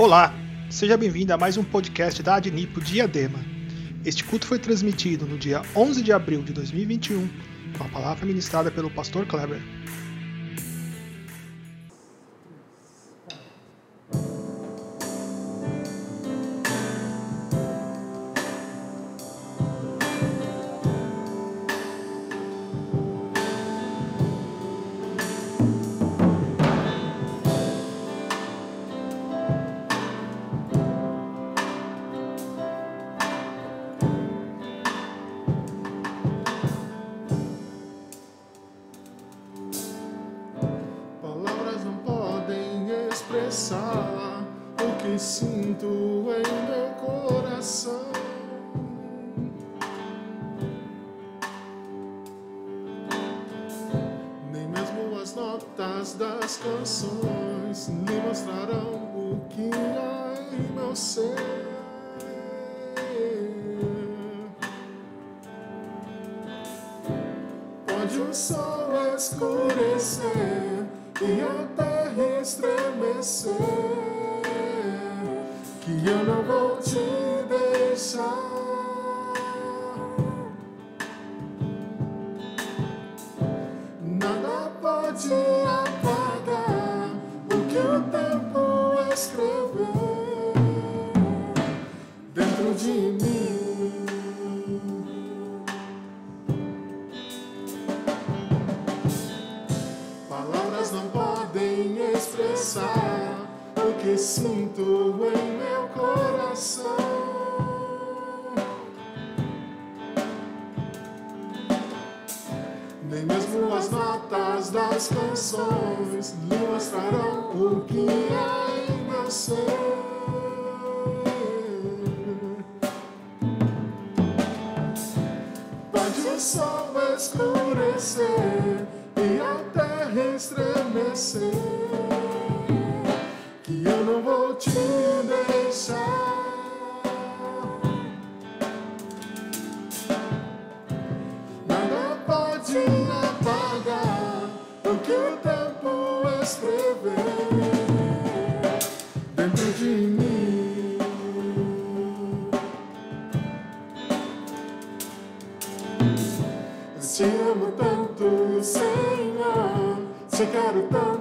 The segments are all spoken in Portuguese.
Olá, seja bem-vindo a mais um podcast da Adnipo Diadema. Este culto foi transmitido no dia 11 de abril de 2021, com a palavra ministrada pelo pastor Kleber. chegar o tanto.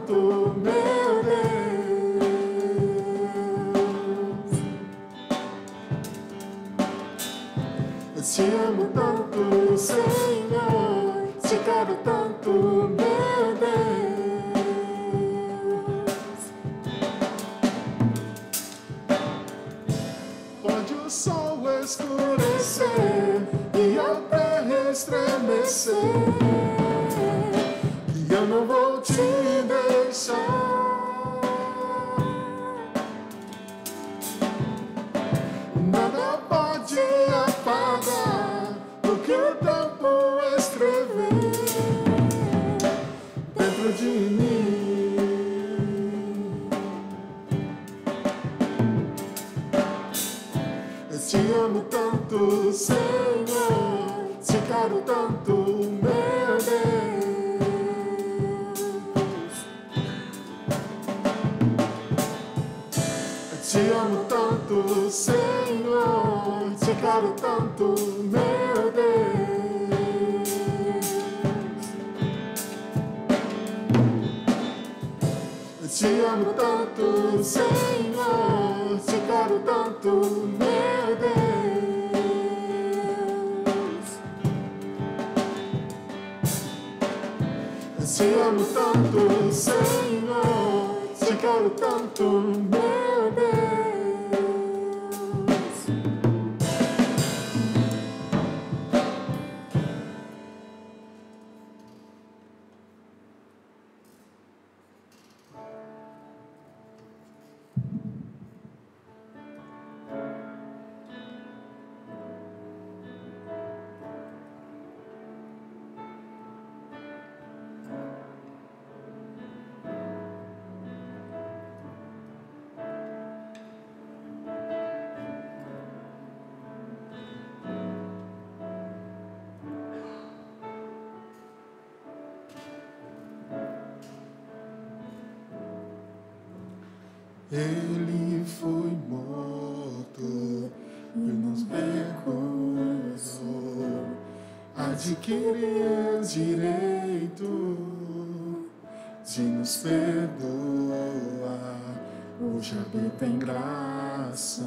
Hoje habita em graça,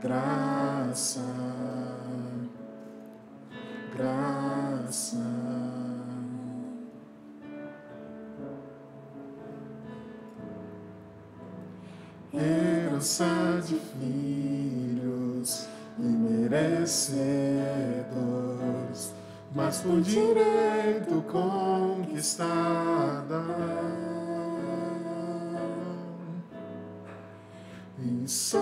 graça, graça. Herança de filhos imerecedores, mas por direito conquistada. E só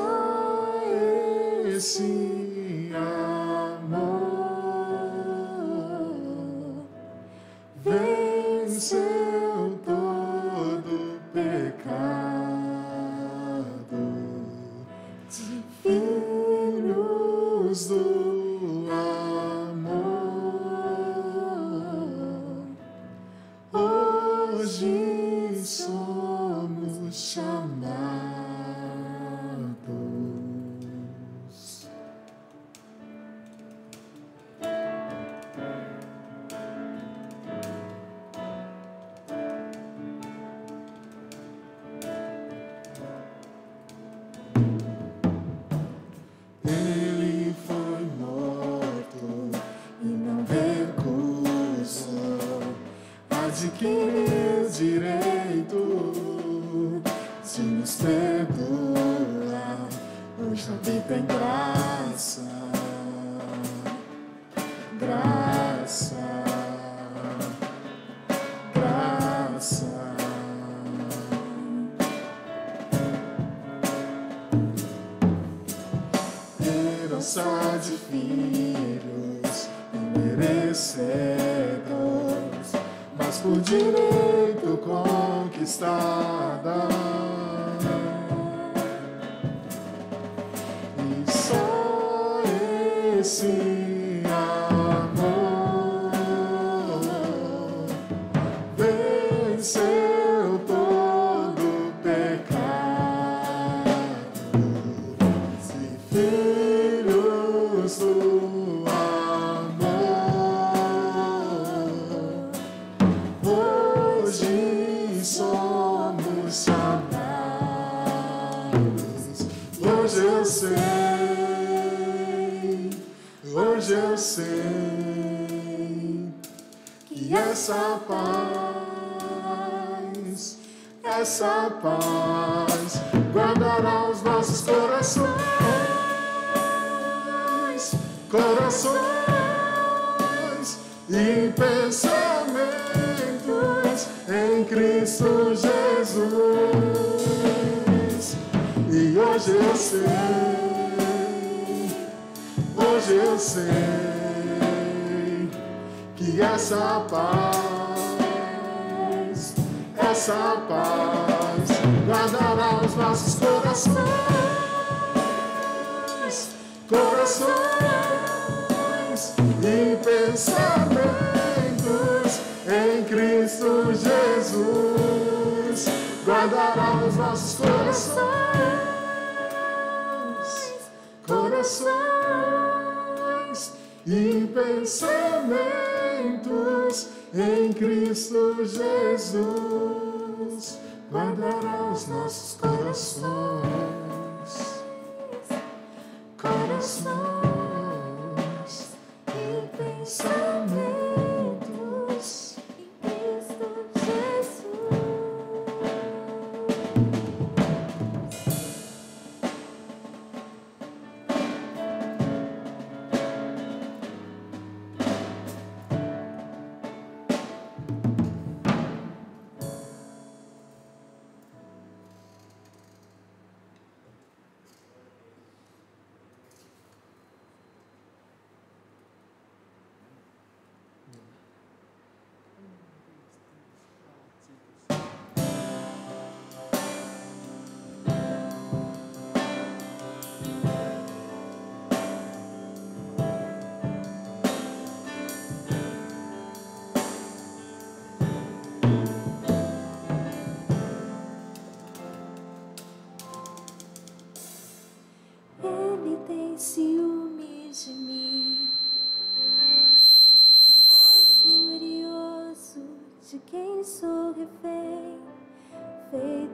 essa paz, essa paz guardará os nossos corações, corações e pensamentos em Cristo Jesus. E hoje eu sei, hoje eu sei que essa paz, essa paz guardará os nossos corações, corações e pensamentos em Cristo Jesus. Guardará os nossos corações, corações e pensamentos em Cristo Jesus guardará os nossos corações, corações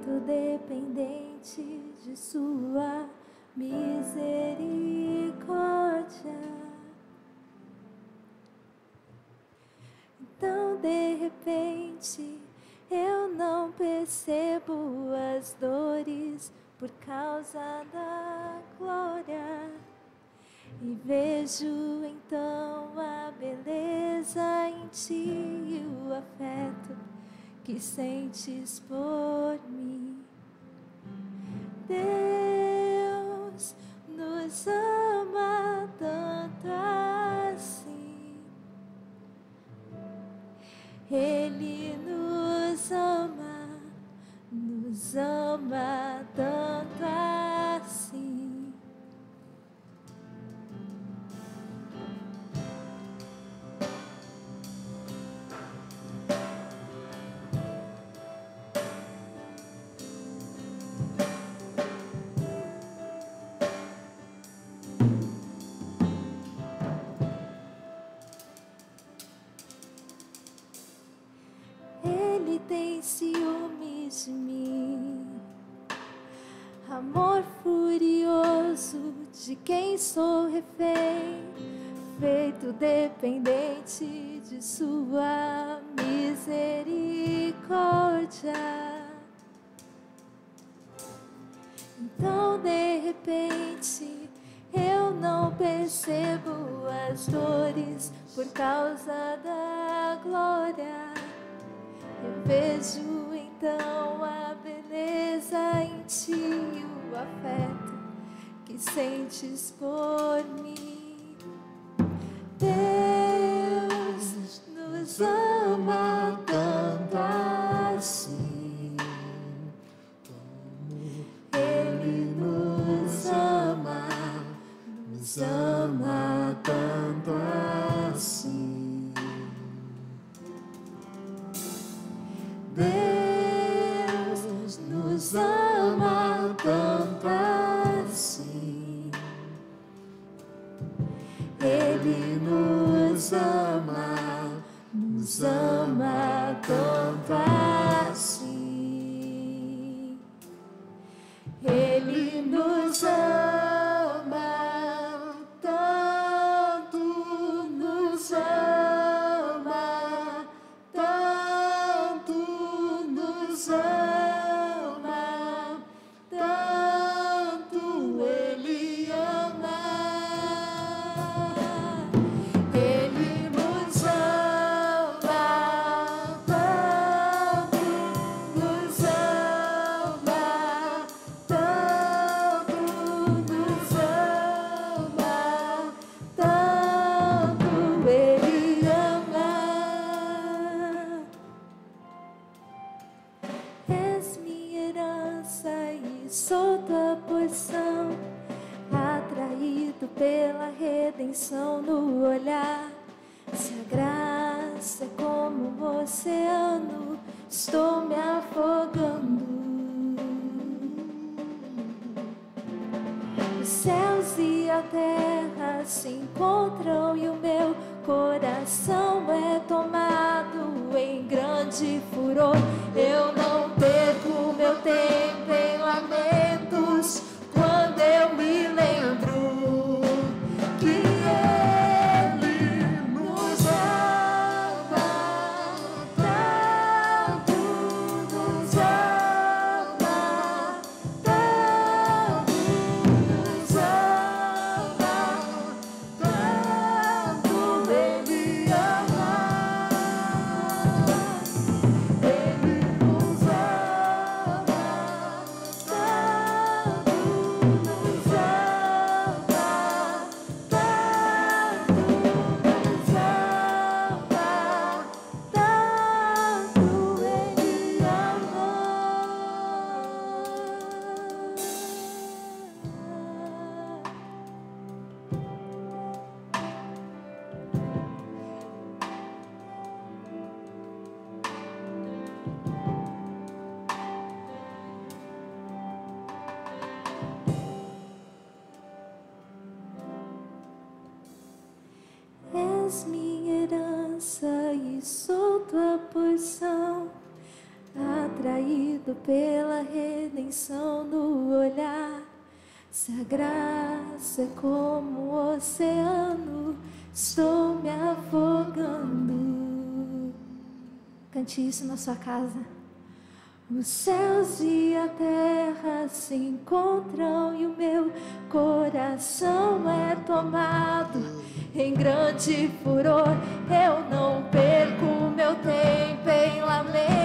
muito dependente de Sua misericórdia. Então, de repente, eu não percebo as dores por causa da glória. E vejo então a beleza em ti e o afeto que sentes por mim. ciúmes de mim. Amor furioso de quem sou refém, feito dependente de sua misericórdia. Então, de repente, eu não percebo as dores por causa da glória. Vejo então a beleza em ti o afeto que sentes por mim. Cante isso na sua casa. Os céus e a terra se encontram e o meu coração é tomado em grande furor. Eu não perco meu tempo em lamento.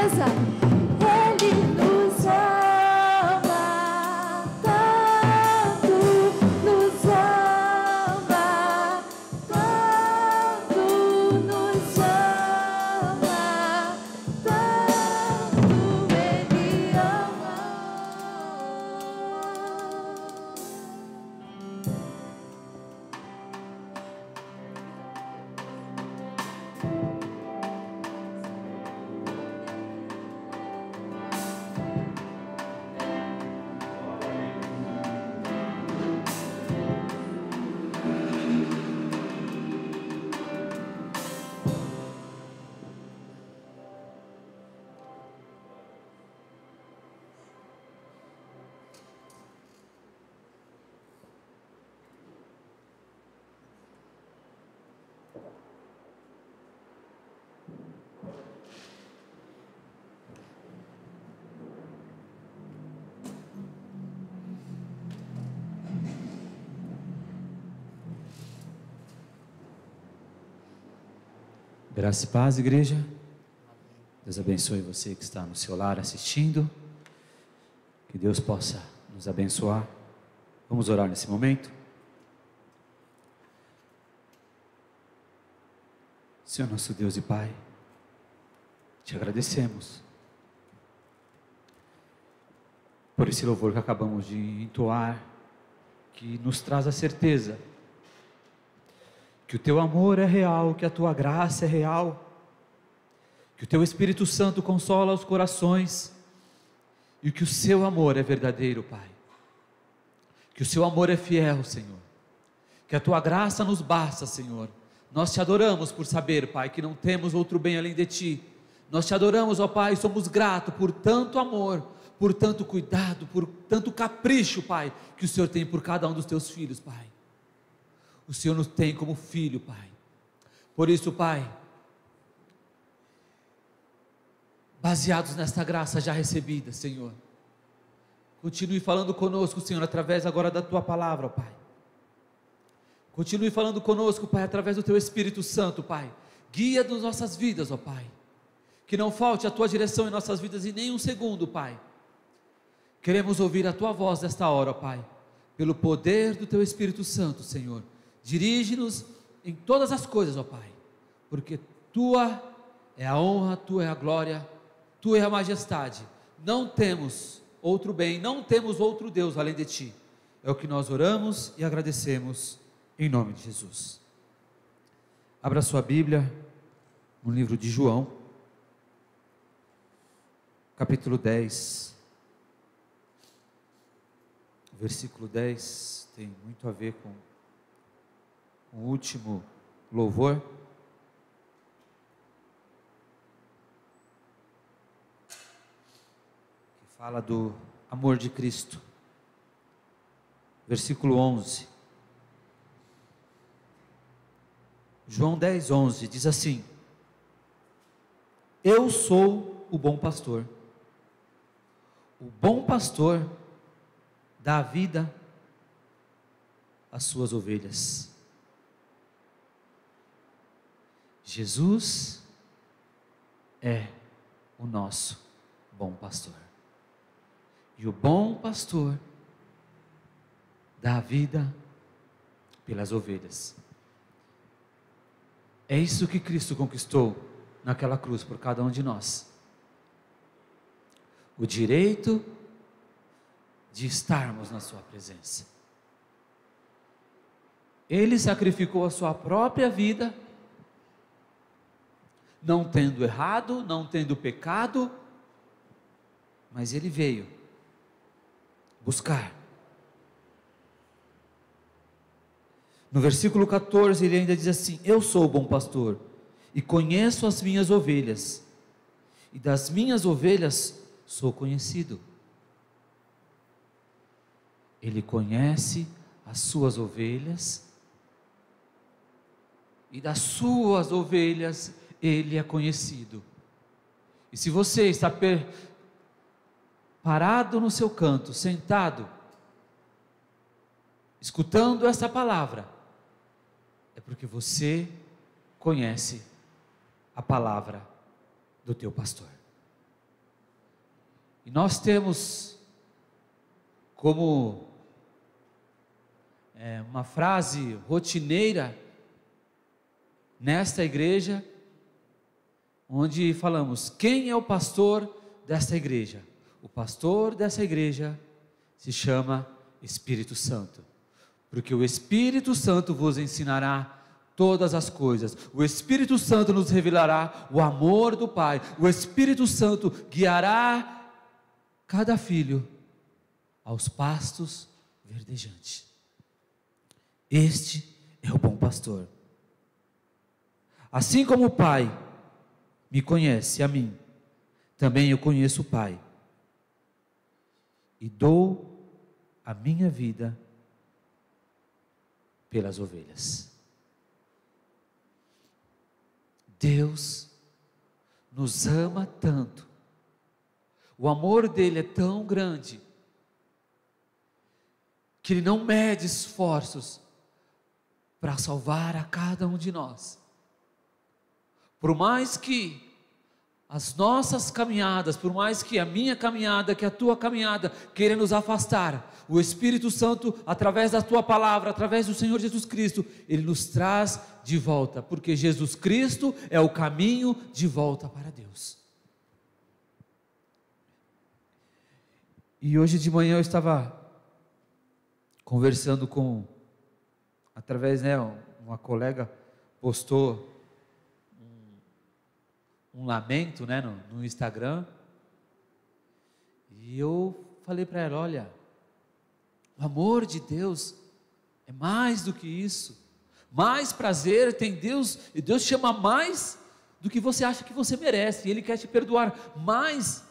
Uma Graça e paz, igreja. Deus abençoe você que está no seu lar assistindo. Que Deus possa nos abençoar. Vamos orar nesse momento. Senhor nosso Deus e Pai, te agradecemos por esse louvor que acabamos de entoar, que nos traz a certeza que o teu amor é real, que a tua graça é real, que o teu Espírito Santo consola os corações e que o seu amor é verdadeiro, Pai. Que o seu amor é fiel, Senhor. Que a tua graça nos basta, Senhor. Nós te adoramos por saber, Pai, que não temos outro bem além de ti. Nós te adoramos, ó Pai, somos gratos por tanto amor, por tanto cuidado, por tanto capricho, Pai, que o Senhor tem por cada um dos teus filhos, Pai. O Senhor nos tem como filho, Pai. Por isso, Pai, baseados nesta graça já recebida, Senhor, continue falando conosco, Senhor, através agora da tua palavra, Pai. Continue falando conosco, Pai, através do teu Espírito Santo, Pai. Guia das nossas vidas, ó Pai. Que não falte a tua direção em nossas vidas em nenhum segundo, Pai. Queremos ouvir a tua voz nesta hora, ó Pai. Pelo poder do teu Espírito Santo, Senhor. Dirige-nos em todas as coisas, ó Pai. Porque tua é a honra, tua é a glória, tua é a majestade. Não temos outro bem, não temos outro Deus além de ti. É o que nós oramos e agradecemos em nome de Jesus. Abra sua Bíblia no livro de João, capítulo 10. Versículo 10 tem muito a ver com o último louvor. Que fala do amor de Cristo. Versículo 11. João 10, 11 diz assim: Eu sou o bom pastor. O bom pastor dá vida às suas ovelhas. Jesus é o nosso bom pastor. E o bom pastor dá a vida pelas ovelhas. É isso que Cristo conquistou naquela cruz por cada um de nós. O direito de estarmos na Sua presença. Ele sacrificou a Sua própria vida, não tendo errado, não tendo pecado, mas Ele veio buscar No versículo 14, ele ainda diz assim: Eu sou o bom pastor e conheço as minhas ovelhas, e das minhas ovelhas sou conhecido. Ele conhece as suas ovelhas, e das suas ovelhas ele é conhecido. E se você está per... parado no seu canto, sentado, escutando essa palavra, é porque você conhece a palavra do teu pastor. E nós temos como é, uma frase rotineira nesta igreja, onde falamos: quem é o pastor desta igreja? O pastor dessa igreja se chama Espírito Santo, porque o Espírito Santo vos ensinará todas as coisas. O Espírito Santo nos revelará o amor do Pai. O Espírito Santo guiará cada filho aos pastos verdejantes. Este é o bom pastor. Assim como o Pai me conhece a mim, também eu conheço o Pai. E dou a minha vida pelas ovelhas. Deus nos ama tanto, o amor dele é tão grande, que ele não mede esforços para salvar a cada um de nós. Por mais que as nossas caminhadas, por mais que a minha caminhada, que a tua caminhada queira nos afastar, o Espírito Santo, através da tua palavra, através do Senhor Jesus Cristo, ele nos traz de volta, porque Jesus Cristo é o caminho de volta para Deus. E hoje de manhã eu estava conversando com através, né, uma colega postou um, lamento, né, no, no Instagram. E eu falei para ela, olha, o amor de Deus é mais do que isso. Mais prazer tem Deus, e Deus chama mais do que você acha que você merece, e Ele quer te perdoar mais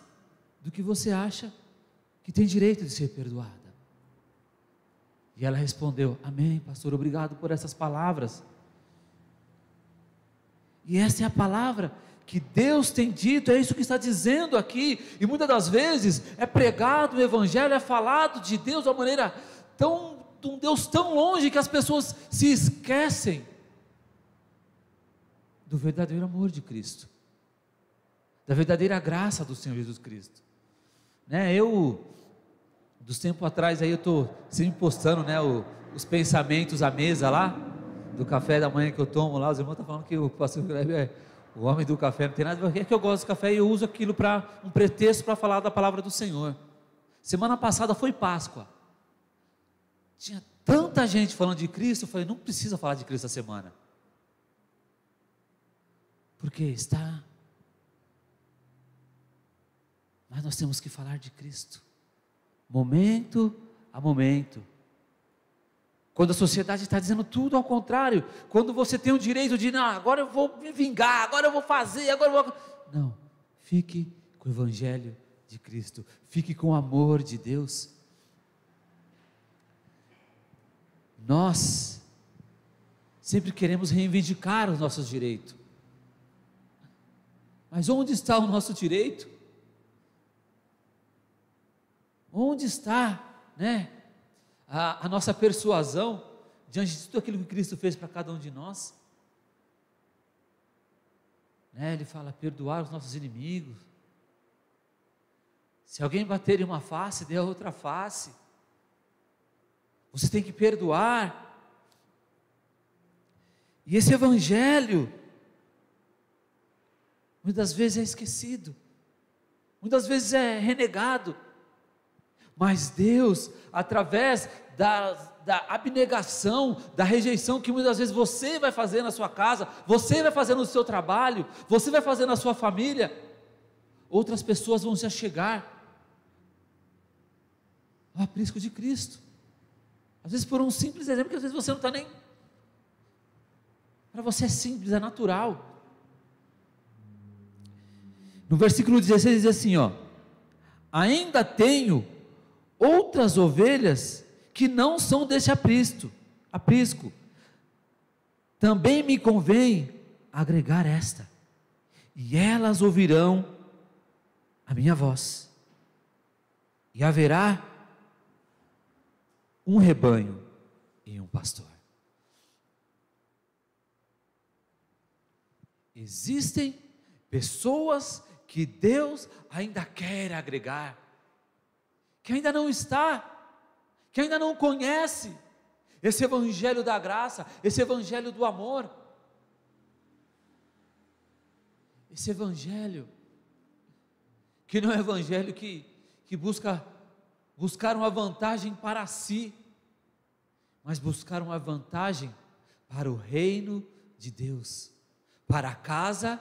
do que você acha que tem direito de ser perdoado. E ela respondeu: Amém, pastor, obrigado por essas palavras. E essa é a palavra que Deus tem dito, é isso que está dizendo aqui. E muitas das vezes é pregado o Evangelho, é falado de Deus de uma maneira tão, de um Deus tão longe que as pessoas se esquecem do verdadeiro amor de Cristo, da verdadeira graça do Senhor Jesus Cristo. Né? Eu dos tempos atrás aí eu estou sempre postando né, o, os pensamentos à mesa lá, do café da manhã que eu tomo lá, os irmãos estão falando que o pastor Greve é o homem do café, não tem nada a ver, é que eu gosto do café e eu uso aquilo para um pretexto para falar da palavra do Senhor. Semana passada foi Páscoa. Tinha tanta gente falando de Cristo, eu falei, não precisa falar de Cristo essa semana. Porque está. Mas nós temos que falar de Cristo momento a momento. Quando a sociedade está dizendo tudo ao contrário, quando você tem o direito de, não, agora eu vou me vingar, agora eu vou fazer, agora eu vou. Não, fique com o Evangelho de Cristo, fique com o amor de Deus. Nós sempre queremos reivindicar os nossos direitos, mas onde está o nosso direito? Onde está, né, a, a nossa persuasão diante de tudo aquilo que Cristo fez para cada um de nós? Né, ele fala: perdoar os nossos inimigos. Se alguém bater em uma face, dê a outra face. Você tem que perdoar. E esse evangelho, muitas vezes é esquecido, muitas vezes é renegado. Mas Deus, através da, da, abnegação, da rejeição que muitas vezes você vai fazer na sua casa, você vai fazer no seu trabalho, você vai fazer na sua família, outras pessoas vão se achegar ao aprisco de Cristo. Às vezes por um simples exemplo que às vezes você não está nem Para você é simples, é natural. No versículo 16 diz assim, ó: Ainda tenho outras ovelhas que não são deste aprisco, aprisco. Também me convém agregar esta, e elas ouvirão a minha voz. E haverá um rebanho e um pastor. Existem pessoas que Deus ainda quer agregar, que ainda não está, que ainda não conhece esse evangelho da graça, esse evangelho do amor. Esse evangelho que não é evangelho que, que busca buscar uma vantagem para si, mas buscar uma vantagem para o reino de Deus, para a casa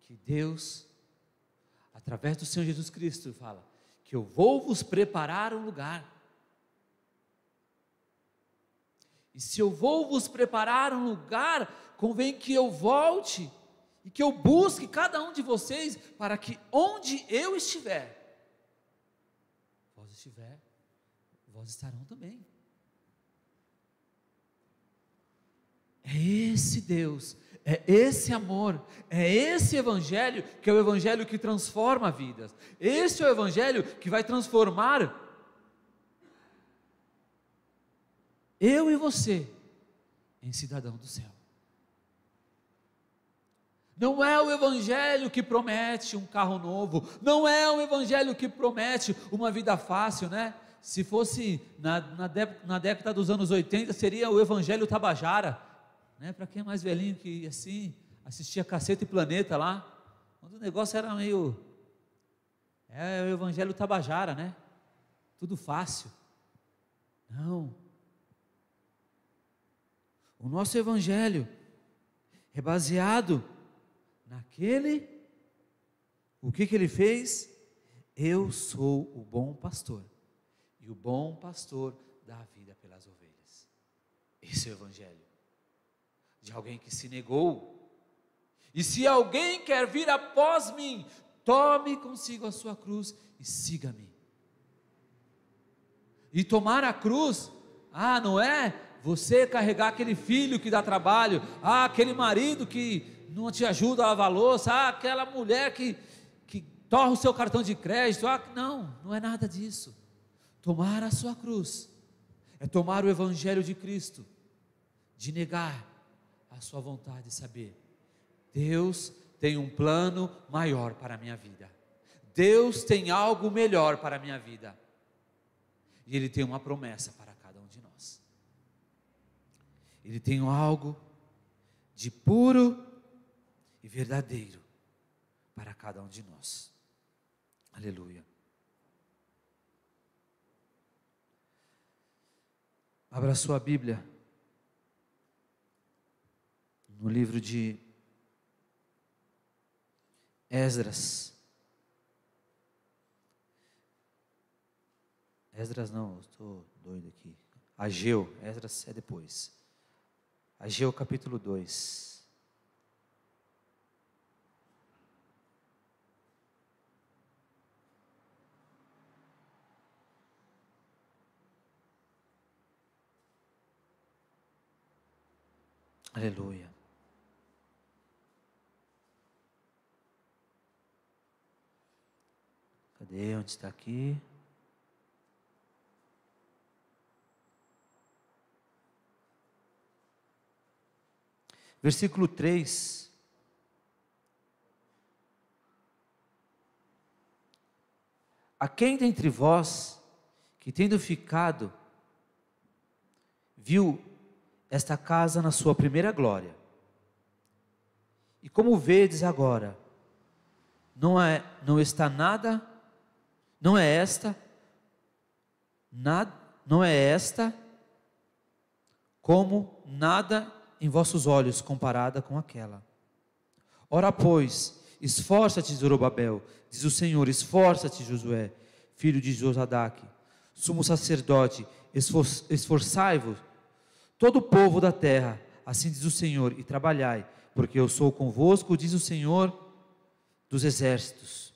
que Deus, através do Senhor Jesus Cristo, fala: que eu vou vos preparar um lugar. E se eu vou vos preparar um lugar, convém que eu volte e que eu busque cada um de vocês para que onde eu estiver, vós estiver, vós estarão também. É esse Deus é esse amor, é esse evangelho que é o evangelho que transforma vidas. Esse é o evangelho que vai transformar eu e você em cidadão do céu. Não é o evangelho que promete um carro novo, não é o evangelho que promete uma vida fácil, né? Se fosse na, na, na década dos anos 80, seria o evangelho Tabajara né? Para quem é mais velhinho que assim, assistia Caceta e Planeta lá, quando o negócio era meio. É o Evangelho Tabajara, né? Tudo fácil. Não. O nosso Evangelho é baseado naquele. O que, que ele fez? Eu sou o bom pastor. E o bom pastor dá a vida pelas ovelhas. Esse é o Evangelho de alguém que se negou. E se alguém quer vir após mim, tome consigo a sua cruz e siga-me. E tomar a cruz, ah, não é você carregar aquele filho que dá trabalho, ah, aquele marido que não te ajuda a lavar louça, ah, aquela mulher que, que torra o seu cartão de crédito, ah, não, não é nada disso. Tomar a sua cruz é tomar o evangelho de Cristo, de negar a sua vontade de saber. Deus tem um plano maior para a minha vida. Deus tem algo melhor para a minha vida. E Ele tem uma promessa para cada um de nós. Ele tem algo de puro e verdadeiro para cada um de nós. Aleluia. Abra sua Bíblia no livro de Esdras. Esdras não, estou doido aqui. Ageu, Esdras é depois. Ageu capítulo 2. Aleluia. Cadê? Onde está aqui? Versículo 3. A quem dentre vós que tendo ficado viu esta casa na sua primeira glória? E como vedes agora, não é não está nada não é esta, nada, não é esta como nada em vossos olhos comparada com aquela. Ora, pois, esforça-te, Zorobabel, diz o Senhor, esforça-te, Josué, filho de Josadaque, sumo sacerdote, esforçai-vos, todo o povo da terra, assim diz o Senhor, e trabalhai, porque eu sou convosco, diz o Senhor dos exércitos.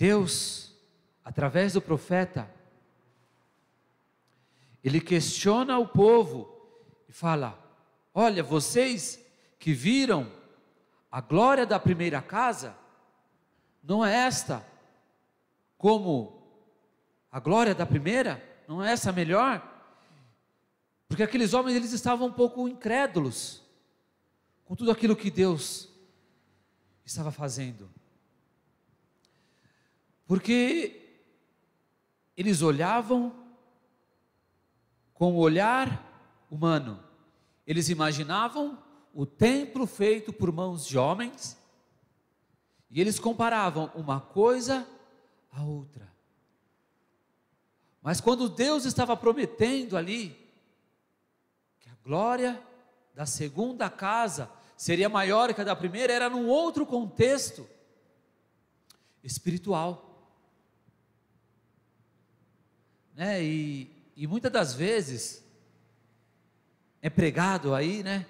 Deus, através do profeta, ele questiona o povo e fala: Olha, vocês que viram a glória da primeira casa, não é esta como a glória da primeira? Não é essa melhor? Porque aqueles homens eles estavam um pouco incrédulos com tudo aquilo que Deus estava fazendo. Porque eles olhavam com o olhar humano. Eles imaginavam o templo feito por mãos de homens e eles comparavam uma coisa a outra. Mas quando Deus estava prometendo ali que a glória da segunda casa seria maior que a da primeira, era num outro contexto espiritual né? E, e muitas das vezes é pregado aí, né?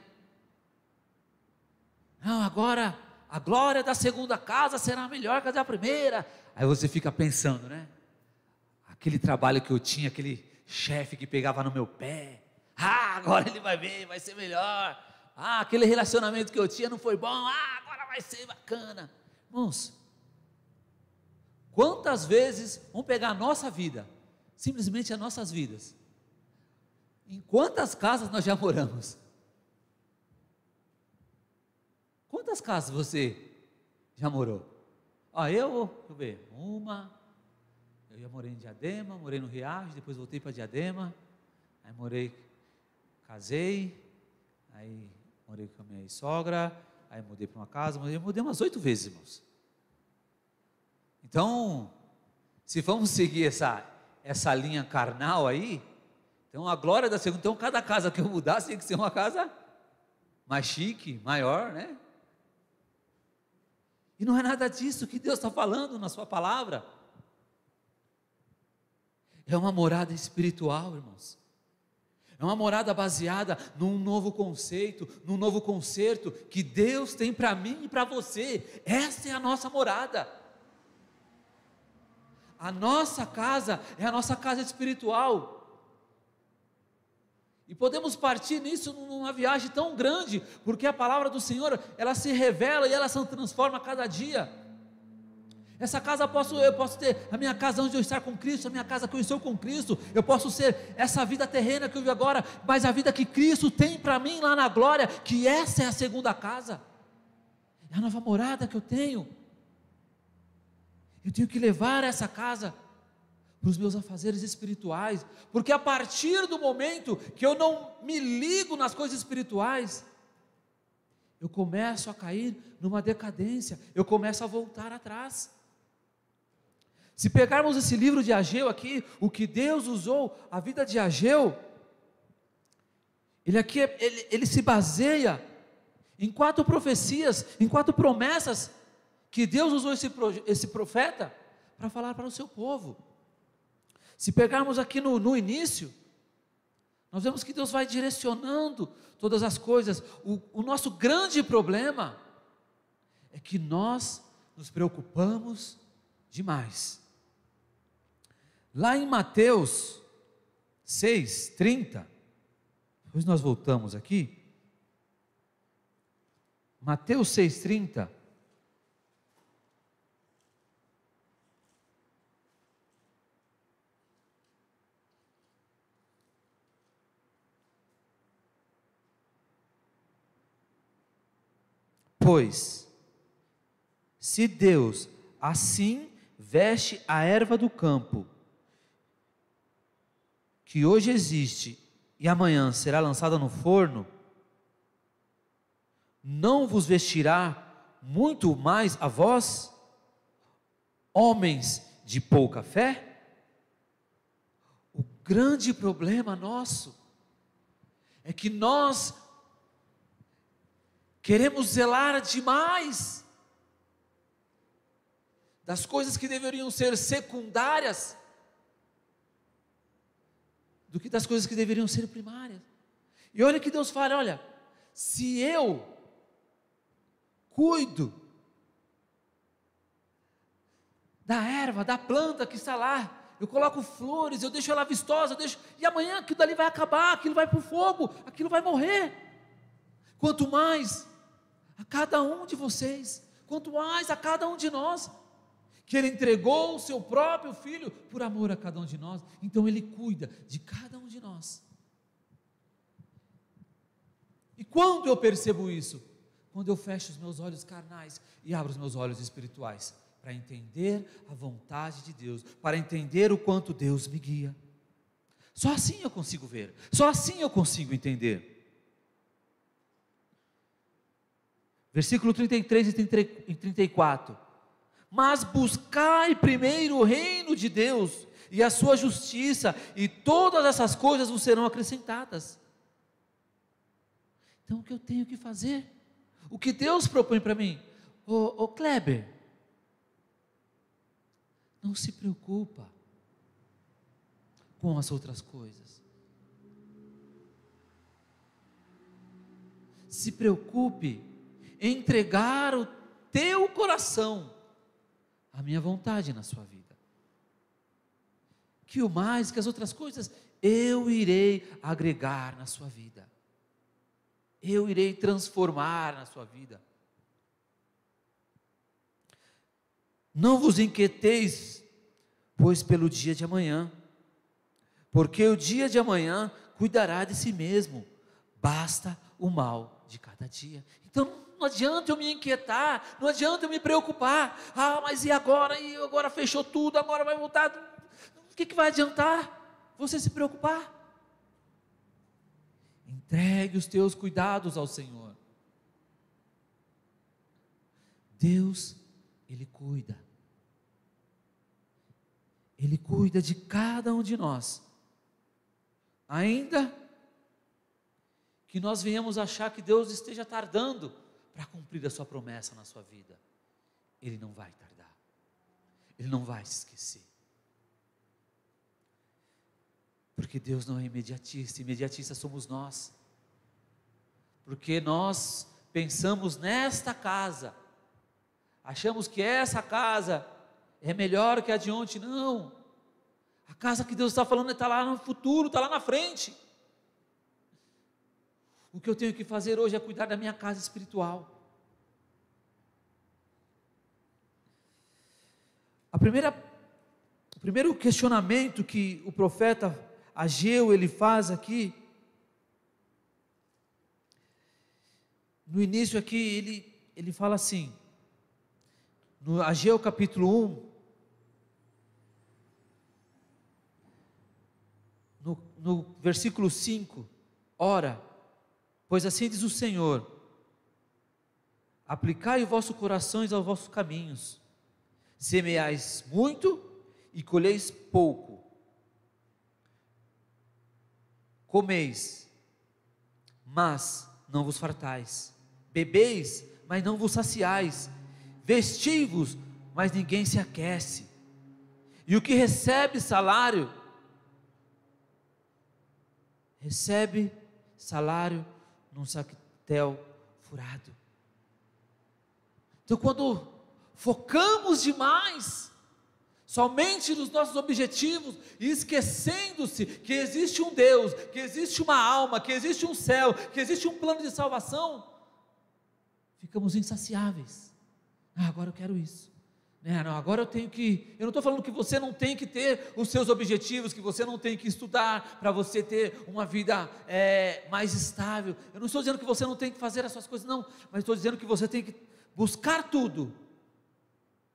Não, agora a glória da segunda casa será melhor que a da primeira. Aí você fica pensando, né? Aquele trabalho que eu tinha, aquele chefe que pegava no meu pé. Ah, agora ele vai ver, vai ser melhor. Ah, aquele relacionamento que eu tinha não foi bom. Ah, agora vai ser bacana. Irmãos, quantas vezes vamos pegar a nossa vida? Simplesmente as nossas vidas. Em quantas casas nós já moramos? Quantas casas você já morou? Ó, eu, deixa eu ver, uma, eu já morei em Diadema, morei no Riacho, depois voltei para Diadema, aí morei, casei, aí morei com a minha sogra, aí mudei para uma casa, mudei, mudei umas oito vezes, irmãos. Então, se vamos seguir essa, essa linha carnal aí, então a glória da segunda, então cada casa que eu mudasse tinha que ser uma casa mais chique, maior, né? E não é nada disso que Deus está falando na Sua palavra. É uma morada espiritual, irmãos. É uma morada baseada num novo conceito, num novo concerto que Deus tem para mim e para você. Essa é a nossa morada. A nossa casa é a nossa casa espiritual. E podemos partir nisso numa viagem tão grande, porque a palavra do Senhor, ela se revela e ela se transforma a cada dia. Essa casa posso, eu posso ter a minha casa onde eu estar com Cristo, a minha casa que eu estou com Cristo. Eu posso ser essa vida terrena que eu vivo agora, mas a vida que Cristo tem para mim lá na glória, que essa é a segunda casa. É a nova morada que eu tenho. Eu tenho que levar essa casa para os meus afazeres espirituais, porque a partir do momento que eu não me ligo nas coisas espirituais, eu começo a cair numa decadência, eu começo a voltar atrás. Se pegarmos esse livro de Ageu aqui, o que Deus usou, a vida de Ageu, ele aqui, ele, ele se baseia em quatro profecias, em quatro promessas que Deus usou esse, esse profeta para falar para o seu povo. Se pegarmos aqui no, no início, nós vemos que Deus vai direcionando todas as coisas. O, o nosso grande problema é que nós nos preocupamos demais. Lá em Mateus 6, 30, depois nós voltamos aqui. Mateus 6, 30. Pois, se Deus assim veste a erva do campo, que hoje existe e amanhã será lançada no forno, não vos vestirá muito mais a vós, homens de pouca fé? O grande problema nosso é que nós Queremos zelar demais das coisas que deveriam ser secundárias, do que das coisas que deveriam ser primárias. E olha que Deus fala: olha, se eu cuido da erva, da planta que está lá, eu coloco flores, eu deixo ela vistosa, deixo, e amanhã aquilo dali vai acabar, aquilo vai para o fogo, aquilo vai morrer. Quanto mais a cada um de vocês, quanto mais a cada um de nós, que Ele entregou o seu próprio filho por amor a cada um de nós, então Ele cuida de cada um de nós. E quando eu percebo isso? Quando eu fecho os meus olhos carnais e abro os meus olhos espirituais para entender a vontade de Deus, para entender o quanto Deus me guia. Só assim eu consigo ver, só assim eu consigo entender. Versículo 33 e 34. Mas buscai primeiro o reino de Deus e a sua justiça, e todas essas coisas vos serão acrescentadas. Então o que eu tenho que fazer? O que Deus propõe para mim? Ô, Kleber, não se preocupa com as outras coisas. Se preocupe entregar o teu coração à minha vontade na sua vida. Que o mais, que as outras coisas, eu irei agregar na sua vida eu irei transformar na sua vida. Não vos inquieteis, pois pelo dia de amanhã, porque o dia de amanhã cuidará de si mesmo, basta o mal de cada dia. Então não adianta eu me inquietar, não adianta eu me preocupar. Ah, mas e agora? E agora fechou tudo, agora vai voltar. O que, que vai adiantar você se preocupar? Entregue os teus cuidados ao Senhor. Deus, Ele cuida. Ele cuida de cada um de nós. Ainda que nós venhamos achar que Deus esteja tardando para cumprir a sua promessa na sua vida, Ele não vai tardar. Ele não vai se esquecer. Porque Deus não é imediatista, imediatista somos nós. Porque nós pensamos nesta casa, achamos que essa casa é melhor que a de ontem. Não. A casa que Deus está falando está lá no futuro, está lá na frente. O que eu tenho que fazer hoje é cuidar da minha casa espiritual. A primeira, o primeiro questionamento que o profeta Ageu ele faz aqui. No início aqui ele, ele fala assim, no Ageu capítulo 1, no, no versículo 5, ora, pois assim diz o Senhor, aplicai os vossos corações aos vossos caminhos, semeais muito e colheis pouco, comeis, mas não vos fartais, bebeis, mas não vos saciais, vestivos, mas ninguém se aquece, e o que recebe salário, recebe salário num saquetel furado. Então, quando focamos demais somente nos nossos objetivos e esquecendo-se que existe um Deus, que existe uma alma, que existe um céu, que existe um plano de salvação, ficamos insaciáveis. Ah, agora eu quero isso. É, não, agora eu tenho que. Eu não estou falando que você não tem que ter os seus objetivos, que você não tem que estudar para você ter uma vida é, mais estável. Eu não estou dizendo que você não tem que fazer as suas coisas, não. Mas estou dizendo que você tem que buscar tudo,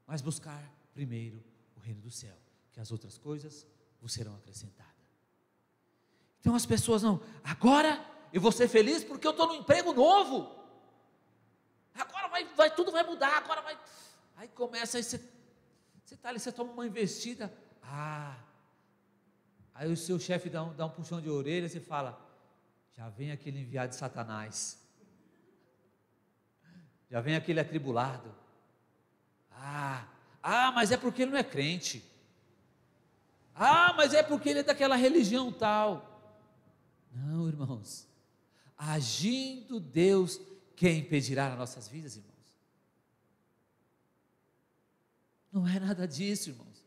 mas buscar primeiro reino do céu, que as outras coisas vos serão acrescentadas. Então as pessoas não, agora eu vou ser feliz porque eu estou no emprego novo. Agora vai, vai, tudo vai mudar, agora vai. Aí começa, aí você está ali, você toma uma investida. Ah, aí o seu chefe dá um, dá um puxão de orelha e você fala, já vem aquele enviado de Satanás. Já vem aquele atribulado. Ah, ah, mas é porque ele não é crente. Ah, mas é porque ele é daquela religião tal. Não, irmãos. Agindo Deus, quem impedirá nas nossas vidas, irmãos? Não é nada disso, irmãos.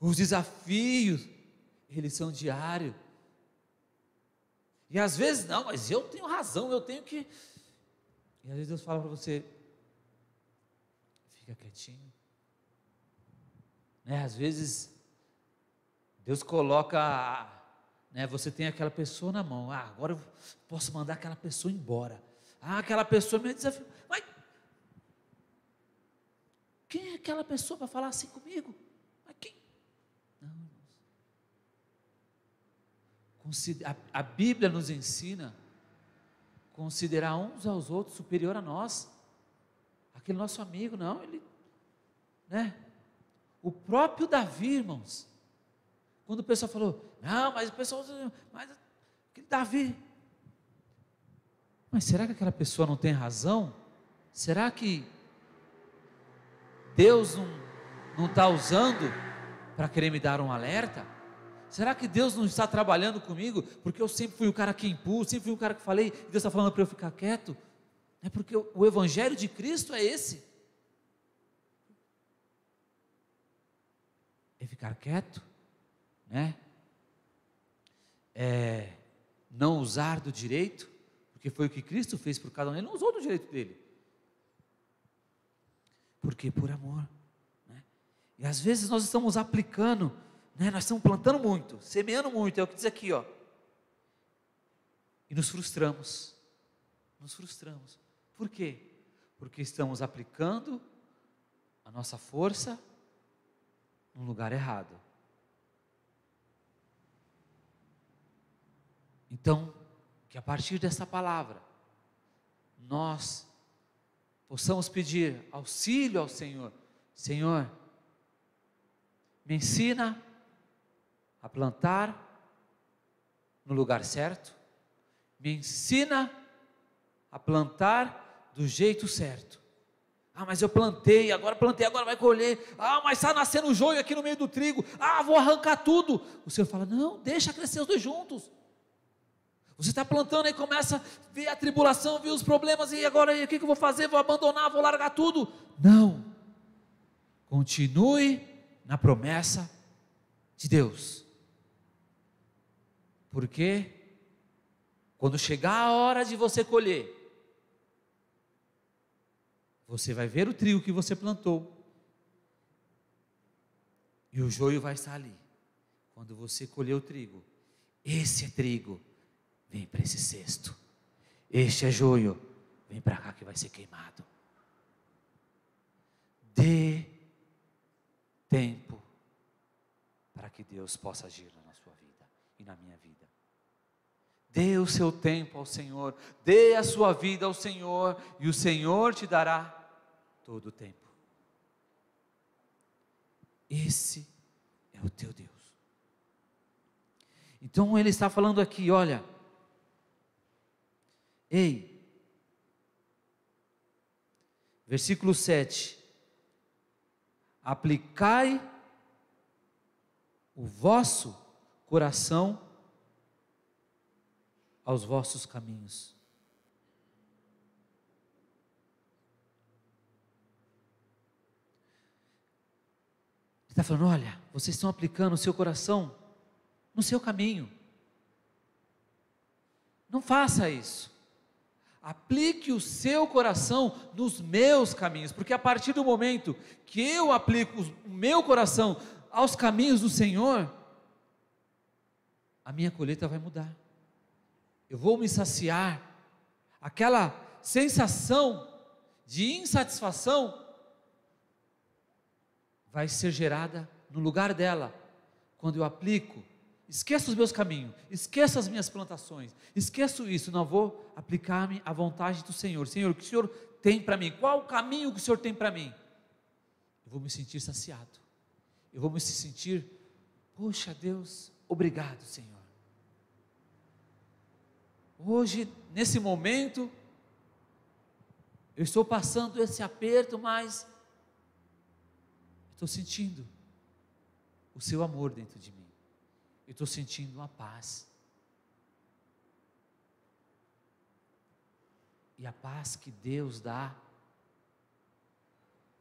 Os desafios, eles são diários. E às vezes, não, mas eu tenho razão, eu tenho que. E às vezes Deus fala para você: fica quietinho. Né? Às vezes, Deus coloca. Né, você tem aquela pessoa na mão. Ah, agora eu posso mandar aquela pessoa embora. Ah, aquela pessoa me desafiou. Mas quem é aquela pessoa para falar assim comigo? Quem? Não, irmãos. A, a Bíblia nos ensina considerar uns aos outros superior a nós. Aquele nosso amigo, não, ele, né? O próprio Davi, irmãos, quando o pessoal falou, não, mas o pessoal, mas aquele Davi, mas será que aquela pessoa não tem razão? Será que Deus não está usando para querer me dar um alerta? Será que Deus não está trabalhando comigo? Porque eu sempre fui o cara que impus, sempre fui o cara que falei, e Deus está falando para eu ficar quieto? É porque o Evangelho de Cristo é esse. É ficar quieto, né? É não usar do direito, porque foi o que Cristo fez por cada um, ele não usou do direito dele. Porque por amor. Né? E às vezes nós estamos aplicando, né? nós estamos plantando muito, semeando muito, é o que diz aqui, ó. E nos frustramos. Nos frustramos. Por quê? Porque estamos aplicando a nossa força no lugar errado. Então, que a partir dessa palavra, nós possamos pedir auxílio ao Senhor. Senhor, me ensina a plantar no lugar certo, me ensina a plantar do jeito certo. Ah, mas eu plantei, agora plantei, agora vai colher. Ah, mas está nascendo joio aqui no meio do trigo. Ah, vou arrancar tudo. O Senhor fala: não, deixa crescer os dois juntos. Você está plantando e começa a ver a tribulação, ver os problemas, e agora o que eu vou fazer? Vou abandonar, vou largar tudo? Não. Continue na promessa de Deus. Porque quando chegar a hora de você colher, você vai ver o trigo que você plantou. E o joio vai estar ali. Quando você colher o trigo, esse é trigo vem para esse cesto. Este é joio, vem para cá que vai ser queimado. Dê tempo para que Deus possa agir na sua vida e na minha vida. Dê o seu tempo ao Senhor, dê a sua vida ao Senhor, e o Senhor te dará todo o tempo. Esse é o teu Deus. Então ele está falando aqui, olha, Ei, versículo 7: Aplicai o vosso coração aos vossos caminhos. Ele está falando: olha, vocês estão aplicando o seu coração no seu caminho. Não faça isso. Aplique o seu coração nos meus caminhos, porque a partir do momento que eu aplico o meu coração aos caminhos do Senhor, a minha colheita vai mudar. Eu vou me saciar. Aquela sensação de insatisfação vai ser gerada no lugar dela quando eu aplico Esqueça os meus caminhos, esqueça as minhas plantações, esqueço isso, não vou aplicar-me à vontade do Senhor. Senhor, o que o Senhor tem para mim? Qual o caminho que o Senhor tem para mim? Eu vou me sentir saciado, eu vou me sentir, poxa Deus, obrigado, Senhor. Hoje, nesse momento, eu estou passando esse aperto, mas estou sentindo o seu amor dentro de mim. Eu estou sentindo uma paz. E a paz que Deus dá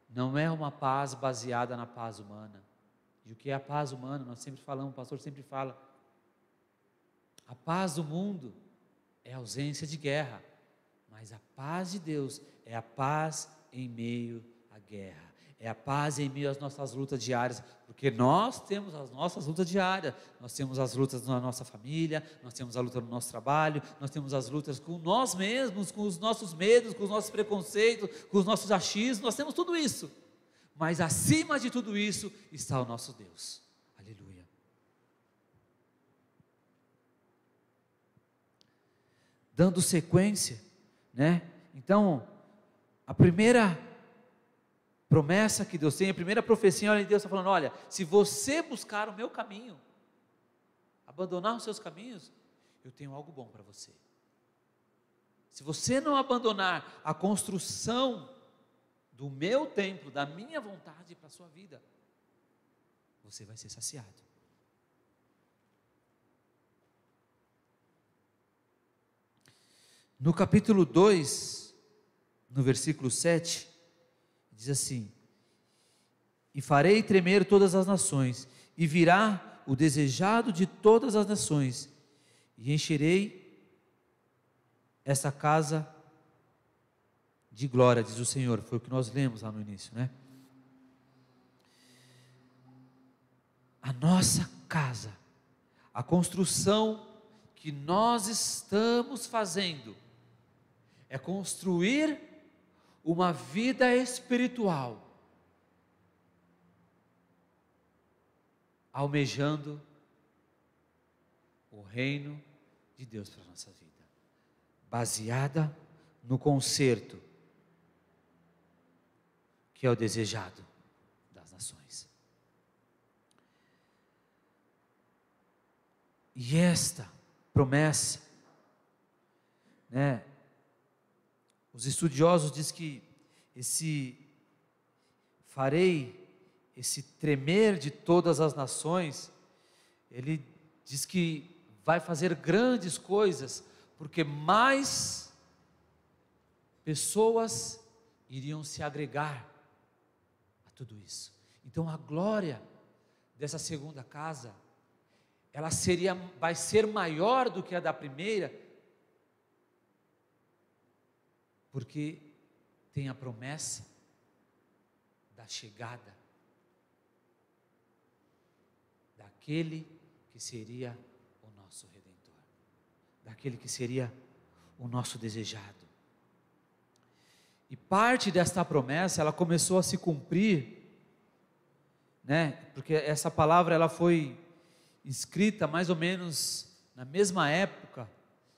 não é uma paz baseada na paz humana. E o que é a paz humana? Nós sempre falamos, o pastor sempre fala. A paz do mundo é ausência de guerra, mas a paz de Deus é a paz em meio à guerra. É a paz em meio às nossas lutas diárias, porque nós temos as nossas lutas diárias, nós temos as lutas na nossa família, nós temos a luta no nosso trabalho, nós temos as lutas com nós mesmos, com os nossos medos, com os nossos preconceitos, com os nossos achismos, nós temos tudo isso. Mas acima de tudo isso está o nosso Deus. Aleluia. Dando sequência, né? Então, a primeira promessa que Deus tem, a primeira profecia, olha, Deus está falando: olha, se você buscar o meu caminho, abandonar os seus caminhos, eu tenho algo bom para você. Se você não abandonar a construção do meu templo, da minha vontade para a sua vida, você vai ser saciado. No capítulo 2, no versículo 7, diz assim: E farei tremer todas as nações, e virá o desejado de todas as nações, e encherei essa casa de glória, diz o Senhor. Foi o que nós lemos lá no início, né? A nossa casa, a construção que nós estamos fazendo, é construir uma vida espiritual, almejando o reino de Deus para a nossa vida, baseada no conserto que é o desejado das nações. E esta promessa, né? Os estudiosos dizem que esse farei, esse tremer de todas as nações, ele diz que vai fazer grandes coisas, porque mais pessoas iriam se agregar tudo isso. Então a glória dessa segunda casa, ela seria, vai ser maior do que a da primeira, porque tem a promessa da chegada daquele que seria o nosso redentor, daquele que seria o nosso desejado. E parte desta promessa, ela começou a se cumprir, né? Porque essa palavra ela foi escrita mais ou menos na mesma época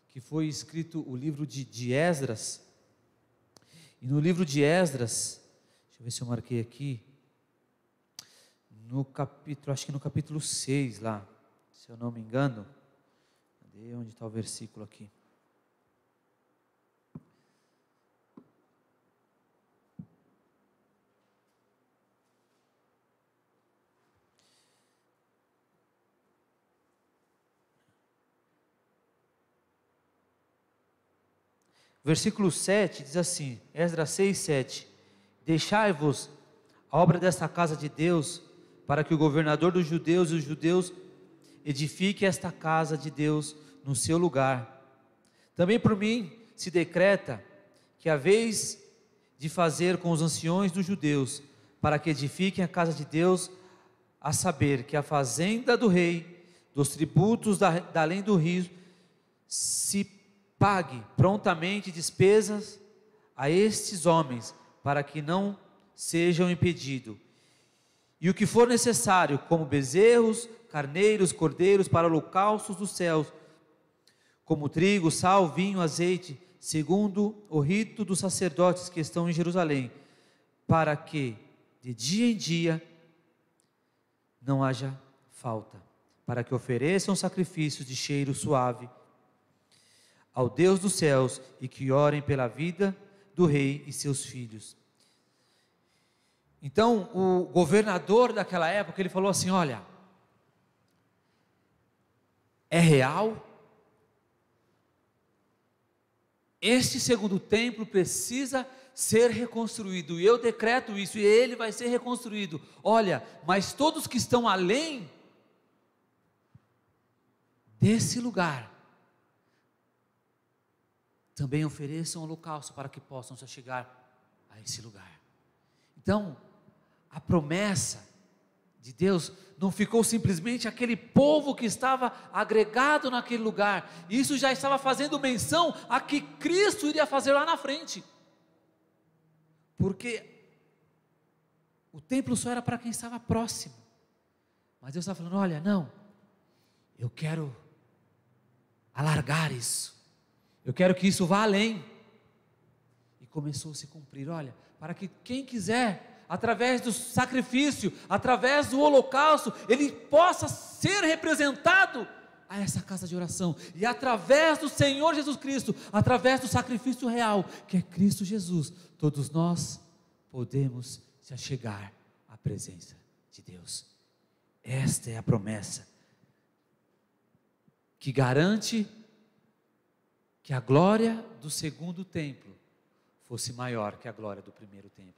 que foi escrito o livro de, de Esdras. E no livro de Esdras, deixa eu ver se eu marquei aqui, no capítulo, acho que no capítulo 6 lá, se eu não me engano. Cadê onde está o versículo aqui? Versículo 7 diz assim, Esdras 6, 7: Deixai-vos a obra desta casa de Deus, para que o governador dos judeus e os judeus edifique esta casa de Deus no seu lugar. Também por mim se decreta que a vez de fazer com os anciões dos judeus, para que edifiquem a casa de Deus, a saber que a fazenda do rei, dos tributos da, da além do rio, se pague prontamente despesas a estes homens, para que não sejam impedidos. E o que for necessário, como bezerros, carneiros, cordeiros para holocaustos dos céus, como trigo, sal, vinho, azeite, segundo o rito dos sacerdotes que estão em Jerusalém, para que de dia em dia não haja falta, para que ofereçam sacrifícios de cheiro suave ao Deus dos céus e que orem pela vida do rei e seus filhos. Então, o governador daquela época, ele falou assim: "Olha, é real. Este segundo templo precisa ser reconstruído, e eu decreto isso, e ele vai ser reconstruído. Olha, mas todos que estão além desse lugar, também ofereçam holocausto para que possam se chegar a esse lugar. Então, a promessa de Deus não ficou simplesmente aquele povo que estava agregado naquele lugar, isso já estava fazendo menção a que Cristo iria fazer lá na frente, porque o templo só era para quem estava próximo, mas Deus estava falando: olha, não, eu quero alargar isso, eu quero que isso vá além. E começou a se cumprir. Olha, para que quem quiser, através do sacrifício, através do holocausto, ele possa ser representado a essa casa de oração. E através do Senhor Jesus Cristo, através do sacrifício real, que é Cristo Jesus, todos nós podemos se achegar à presença de Deus. Esta é a promessa que garante que a glória do segundo templo fosse maior que a glória do primeiro templo.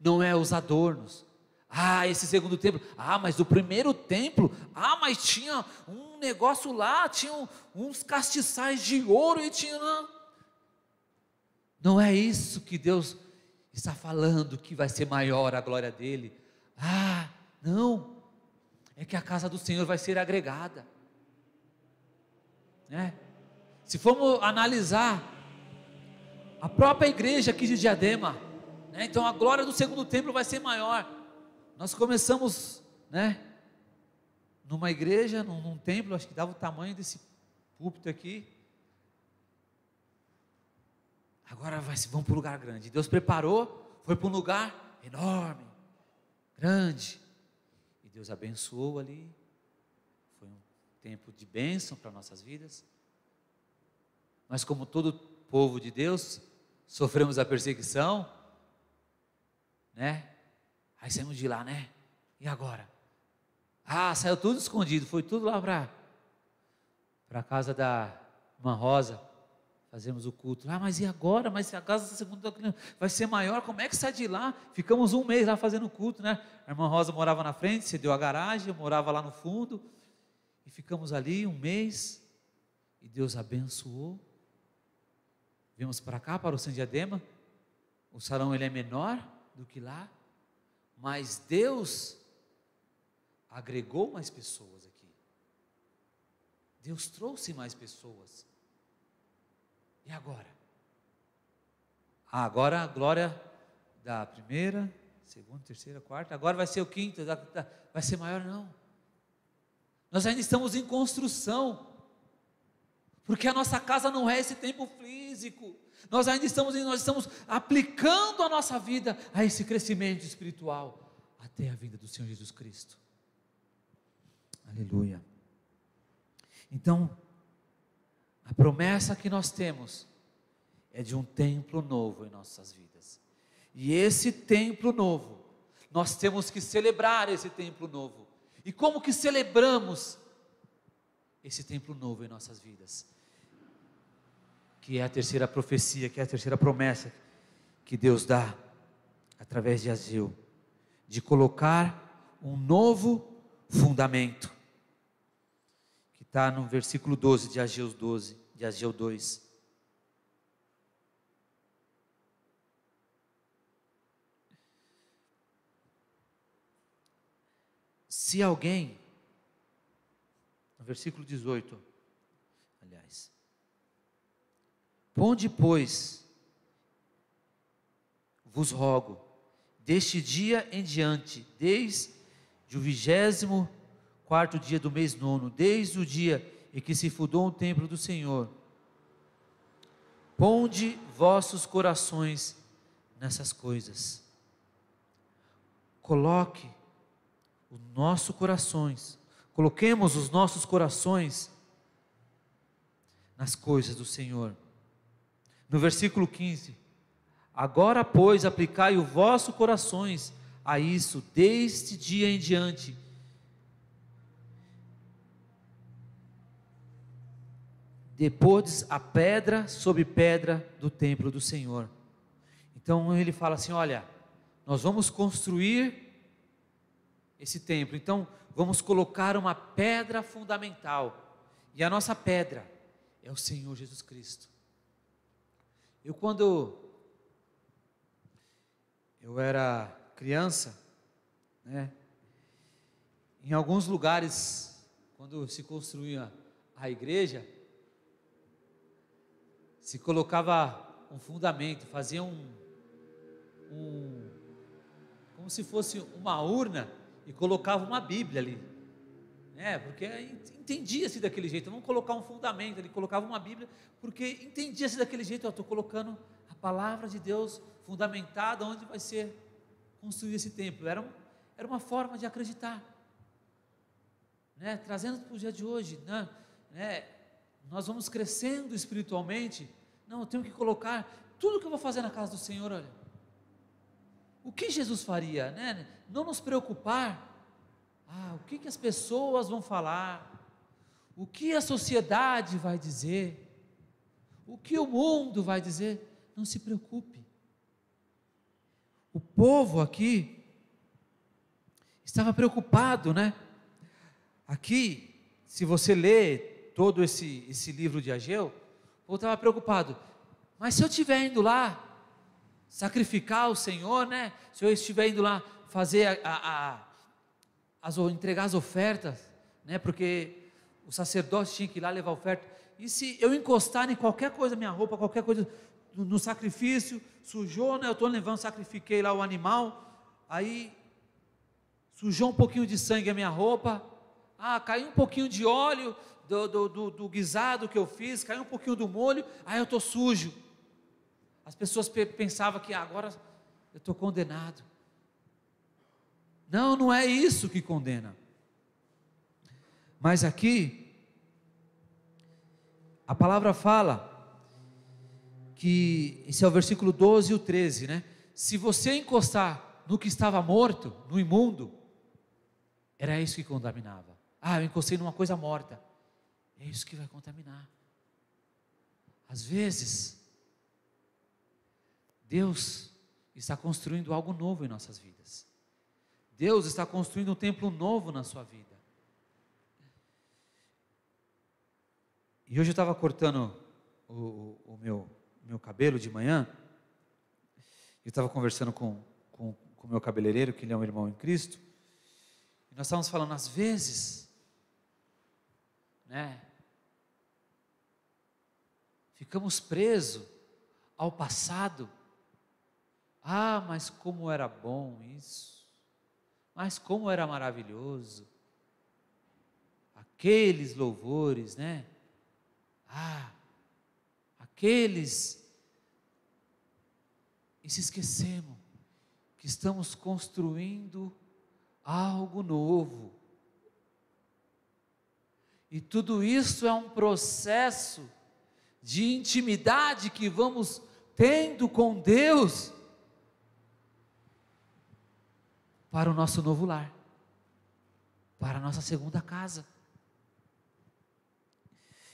Não é os adornos. Ah, esse segundo templo. Ah, mas o primeiro templo. Ah, mas tinha um negócio lá, tinha uns castiçais de ouro e tinha. Não é isso que Deus está falando que vai ser maior a glória dele. Ah, não. É que a casa do Senhor vai ser agregada. Né? Se formos analisar a própria igreja aqui de Diadema, né? então a glória do segundo templo vai ser maior. Nós começamos, né? Numa igreja, num, num templo, acho que dava o tamanho desse púlpito aqui. Agora vai, vamos para um lugar grande. Deus preparou, foi para um lugar enorme, grande. E Deus abençoou ali. Foi um tempo de bênção para nossas vidas. Mas como todo povo de Deus, sofremos a perseguição, né? Aí saímos de lá, né? E agora? Ah, saiu tudo escondido, foi tudo lá para para casa da irmã Rosa, fazemos o culto. Ah, mas e agora? Mas se a casa da segunda vai ser maior, como é que sai de lá? Ficamos um mês lá fazendo culto, né? A irmã Rosa morava na frente, cedeu a garagem, eu morava lá no fundo, e ficamos ali um mês, e Deus abençoou. Viemos para cá, para o San Diadema. O salão ele é menor do que lá, mas Deus agregou mais pessoas aqui. Deus trouxe mais pessoas. E agora? Ah, agora a glória da primeira, segunda, terceira, quarta, agora vai ser o quinto, vai ser maior não. Nós ainda estamos em construção. Porque a nossa casa não é esse tempo físico. Nós ainda estamos, nós estamos aplicando a nossa vida a esse crescimento espiritual até a vinda do Senhor Jesus Cristo. Aleluia. Então, a promessa que nós temos é de um templo novo em nossas vidas. E esse templo novo, nós temos que celebrar esse templo novo. E como que celebramos esse templo novo em nossas vidas? Que é a terceira profecia, que é a terceira promessa que Deus dá através de Ageu, de colocar um novo fundamento, que está no versículo 12 de Ageu 12, de Ageu 2. Se alguém, no versículo 18, Ponde, pois, vos rogo, deste dia em diante, desde o vigésimo quarto dia do mês nono, desde o dia em que se fundou o templo do Senhor, ponde vossos corações nessas coisas. Coloque os nossos corações, coloquemos os nossos corações nas coisas do Senhor no versículo 15: Agora, pois, aplicai o vosso corações a isso, desde dia em diante. depois a pedra sobre pedra do templo do Senhor. Então ele fala assim: olha, nós vamos construir esse templo, então vamos colocar uma pedra fundamental, e a nossa pedra é o Senhor Jesus Cristo. Eu, quando eu era criança, né, em alguns lugares, quando se construía a igreja, se colocava um fundamento, fazia um, um como se fosse uma urna e colocava uma Bíblia ali. É, porque entendia-se daquele jeito. Vamos colocar um fundamento, ele colocava uma Bíblia, porque entendia-se daquele jeito. Eu estou colocando a palavra de Deus fundamentada onde vai ser construído esse templo. Era, um, era uma forma de acreditar né, trazendo para o dia de hoje, né, né, nós vamos crescendo espiritualmente. Não, eu tenho que colocar tudo que eu vou fazer na casa do Senhor, olha. O que Jesus faria, né? Não nos preocupar. Ah, o que, que as pessoas vão falar? O que a sociedade vai dizer? O que o mundo vai dizer? Não se preocupe. O povo aqui estava preocupado, né? Aqui, se você lê todo esse, esse livro de Ageu, eu estava preocupado. Mas se eu estiver indo lá sacrificar o Senhor, né? Se eu estiver indo lá fazer a, a, a as, entregar as ofertas, né? Porque o sacerdote tinha que ir lá levar oferta. E se eu encostar em qualquer coisa, minha roupa, qualquer coisa no, no sacrifício, sujou, né? Eu estou levando, sacrifiquei lá o animal, aí sujou um pouquinho de sangue a minha roupa, ah, caiu um pouquinho de óleo do, do, do, do guisado que eu fiz, caiu um pouquinho do molho, aí eu estou sujo. As pessoas pensavam que ah, agora eu estou condenado. Não, não é isso que condena. Mas aqui, a palavra fala que, esse é o versículo 12 e o 13, né? Se você encostar no que estava morto, no imundo, era isso que contaminava. Ah, eu encostei numa coisa morta. É isso que vai contaminar. Às vezes, Deus está construindo algo novo em nossas vidas. Deus está construindo um templo novo na sua vida. E hoje eu estava cortando o, o, o meu, meu cabelo de manhã. Eu estava conversando com o com, com meu cabeleireiro, que ele é um irmão em Cristo. E nós estávamos falando, às vezes, né? Ficamos presos ao passado. Ah, mas como era bom isso. Mas como era maravilhoso. Aqueles louvores, né? Ah, aqueles. E se esquecemos que estamos construindo algo novo. E tudo isso é um processo de intimidade que vamos tendo com Deus para o nosso novo lar, para a nossa segunda casa.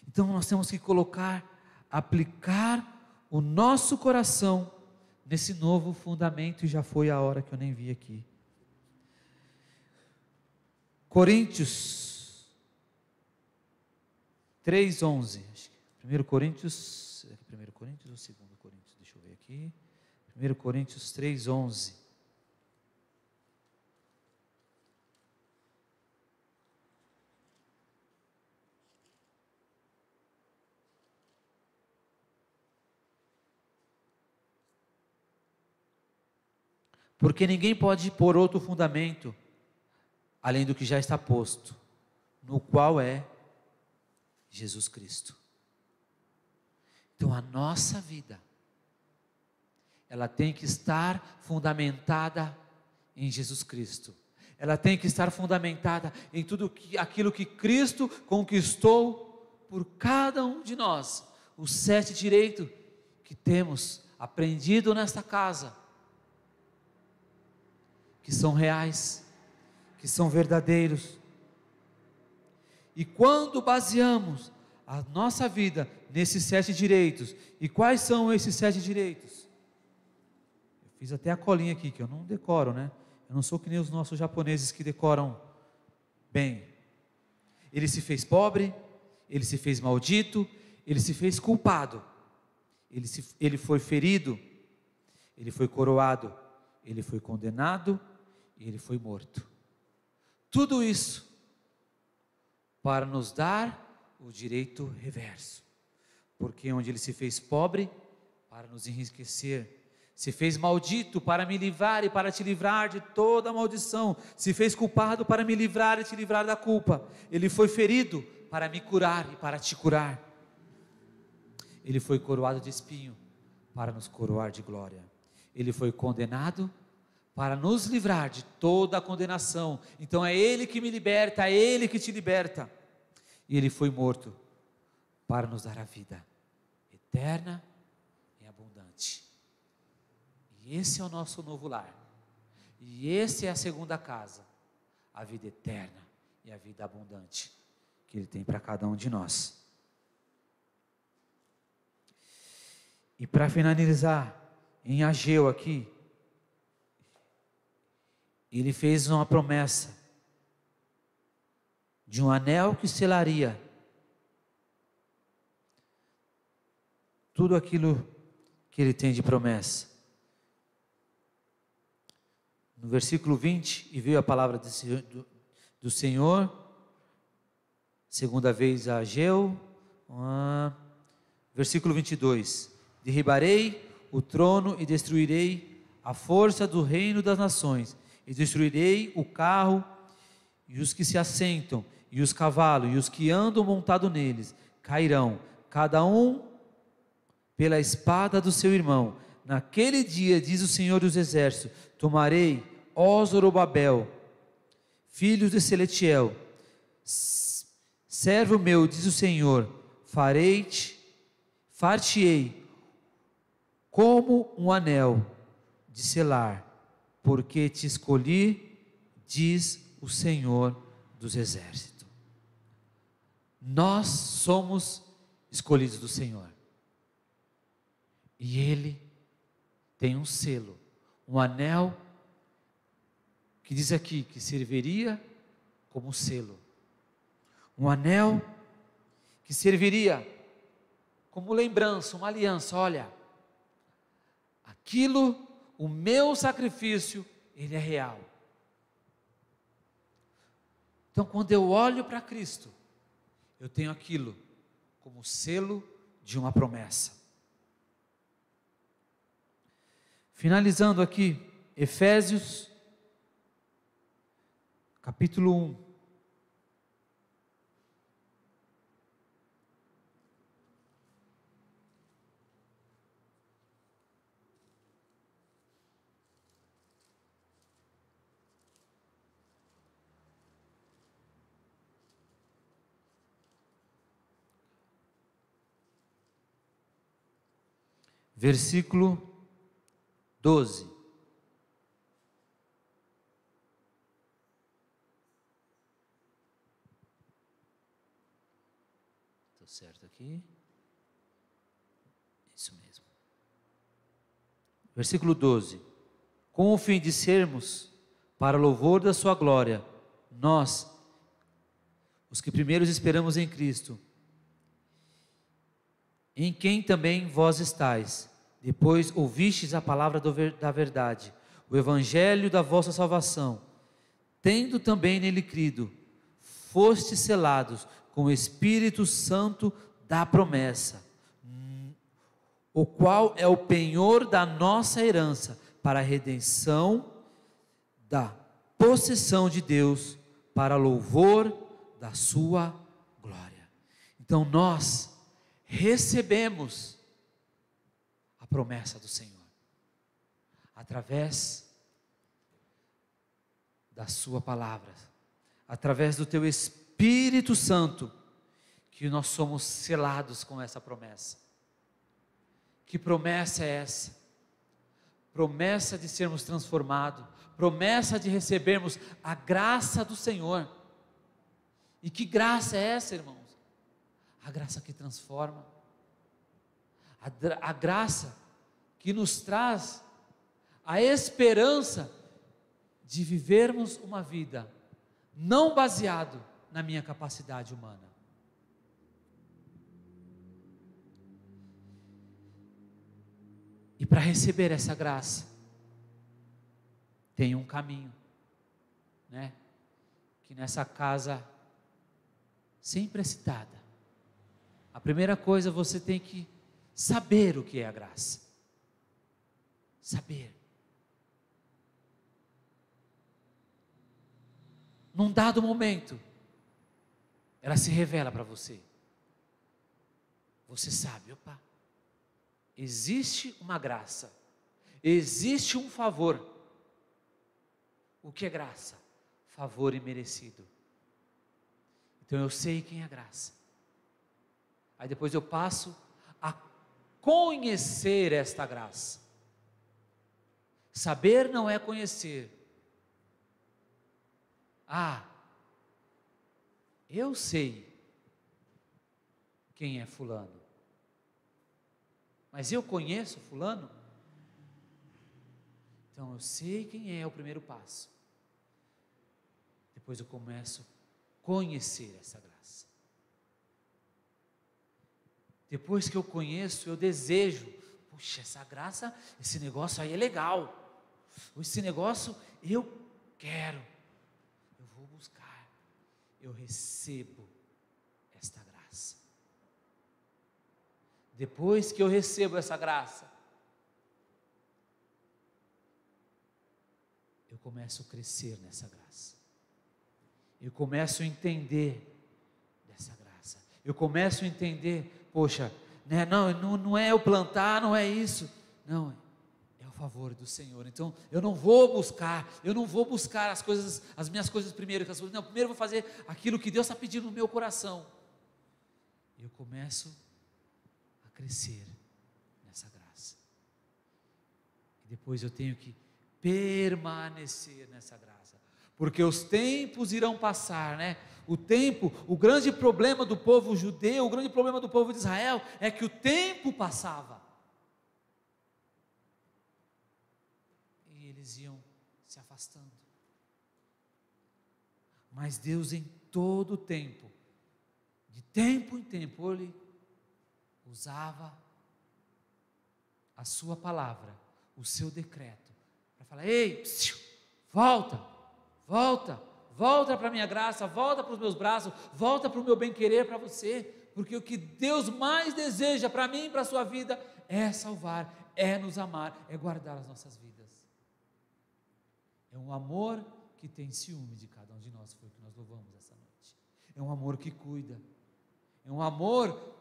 Então nós temos que colocar, aplicar o nosso coração nesse novo fundamento, e já foi a hora que eu nem vi aqui. Coríntios 3,11. 1 Coríntios. 1 Coríntios ou 2 Coríntios? Deixa eu ver aqui. 1 Coríntios 3,11. Porque ninguém pode pôr outro fundamento além do que já está posto, no qual é Jesus Cristo. Então a nossa vida, ela tem que estar fundamentada em Jesus Cristo. Ela tem que estar fundamentada em tudo aquilo que Cristo conquistou por cada um de nós. Os sete direitos que temos aprendido nesta casa, que são reais, que são verdadeiros, e quando baseamos a nossa vida nesses sete direitos. E quais são esses sete direitos? Eu fiz até a colinha aqui, que eu não decoro, né? Eu não sou que nem os nossos japoneses que decoram bem. Ele se fez pobre, ele se fez maldito, ele se fez culpado, ele, se, ele foi ferido, ele foi coroado, ele foi condenado e ele foi morto. Tudo isso para nos dar o direito reverso. Porque onde ele se fez pobre, para nos enriquecer, se fez maldito para me livrar e para te livrar de toda maldição, se fez culpado para me livrar e te livrar da culpa, ele foi ferido para me curar e para te curar, ele foi coroado de espinho para nos coroar de glória, ele foi condenado para nos livrar de toda a condenação, então é ele que me liberta, é ele que te liberta e ele foi morto para nos dar a vida eterna e abundante. E esse é o nosso novo lar. E esse é a segunda casa, a vida eterna e a vida abundante que ele tem para cada um de nós. E para finalizar, em Ageu aqui, ele fez uma promessa de um anel que selaria tudo aquilo que ele tem de promessa. No versículo 20, e veio a palavra do, do Senhor, segunda vez a Ageu, versículo 22: Derribarei o trono e destruirei a força do reino das nações, e destruirei o carro e os que se assentam, e os cavalos, e os que andam montado neles, cairão, cada um pela espada do seu irmão. Naquele dia, diz o Senhor dos Exércitos: Tomarei, ó Zorobabel, filhos de Seletiel, servo meu, diz o Senhor, farei-te, far-te-ei como um anel de selar, porque te escolhi, diz o Senhor dos Exércitos. Nós somos escolhidos do Senhor. E Ele tem um selo, um anel, que diz aqui que serviria como selo. Um anel que serviria como lembrança, uma aliança. Olha, aquilo, o meu sacrifício, ele é real. Então, quando eu olho para Cristo, eu tenho aquilo como selo de uma promessa. Finalizando aqui, Efésios, capítulo 1. Versículo 12. Estou certo aqui? Isso mesmo. Versículo 12. Com o fim de sermos, para louvor da Sua glória, nós, os que primeiros esperamos em Cristo, em quem também vós estáis, depois ouvistes a palavra da verdade, o evangelho da vossa salvação, tendo também nele crido, fostes selados com o Espírito Santo da promessa, o qual é o penhor da nossa herança para a redenção da possessão de Deus, para louvor da sua glória. Então nós recebemos a promessa do Senhor através da Sua palavra, através do Teu Espírito Santo, que nós somos selados com essa promessa. Que promessa é essa? Promessa de sermos transformados, promessa de recebermos a graça do Senhor. E que graça é essa, irmãos? A graça que transforma. A, a graça que nos traz a esperança de vivermos uma vida não baseado na minha capacidade humana. E para receber essa graça, tem um caminho, né? Que nessa casa sempre é citada. A primeira coisa você tem que saber o que é a graça. Saber. Num dado momento, ela se revela para você. Você sabe, opa, existe uma graça, existe um favor. O que é graça? Favor imerecido. Então eu sei quem é graça. Aí depois eu passo a conhecer esta graça. Saber não é conhecer. Ah, eu sei quem é Fulano. Mas eu conheço Fulano? Então eu sei quem é o primeiro passo. Depois eu começo a conhecer essa graça. Depois que eu conheço, eu desejo. Puxa, essa graça, esse negócio aí é legal. Esse negócio eu quero. Eu vou buscar. Eu recebo esta graça. Depois que eu recebo essa graça, eu começo a crescer nessa graça. Eu começo a entender dessa graça. Eu começo a entender, poxa, né, não, não, não é eu plantar, não é isso. Não, é o favor do Senhor. Então, eu não vou buscar, eu não vou buscar as coisas, as minhas coisas primeiro. Não, primeiro eu vou fazer aquilo que Deus está pedindo no meu coração. Eu começo a crescer nessa graça. E depois eu tenho que permanecer nessa graça. Porque os tempos irão passar, né? O tempo, o grande problema do povo judeu, o grande problema do povo de Israel é que o tempo passava. E eles iam se afastando. Mas Deus em todo o tempo, de tempo em tempo, ele usava a sua palavra, o seu decreto, para falar: ei, psiu, volta, volta, volta para a minha graça, volta para os meus braços, volta para o meu bem-querer para você, porque o que Deus mais deseja para mim e para a sua vida é salvar, é nos amar, é guardar as nossas vidas. É um amor que tem ciúme de cada um de nós, foi o que nós louvamos essa noite. É um amor que cuida, é um amor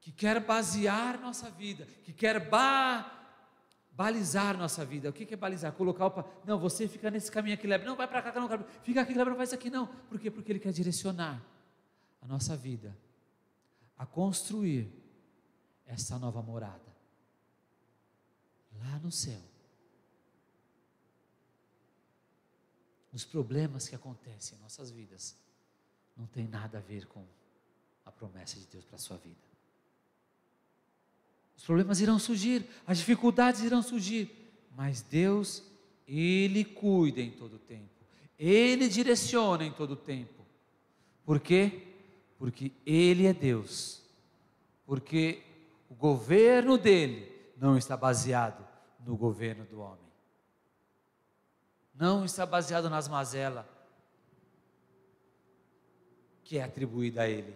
que quer basear nossa vida, que quer ba balizar nossa vida. O que é balizar? Colocar o. Não, você fica nesse caminho aqui, leva. Não, vai para cá, não, fica aqui, leva, não faz aqui, não. Por quê? Porque Ele quer direcionar a nossa vida a construir essa nova morada lá no céu. Os problemas que acontecem em nossas vidas não tem nada a ver com a promessa de Deus para a sua vida. Os problemas irão surgir, as dificuldades irão surgir, mas Deus, Ele cuida em todo o tempo, Ele direciona em todo o tempo. Por quê? Porque Ele é Deus, porque o governo dele não está baseado no governo do homem, não está baseado nas mazelas que é atribuída a Ele,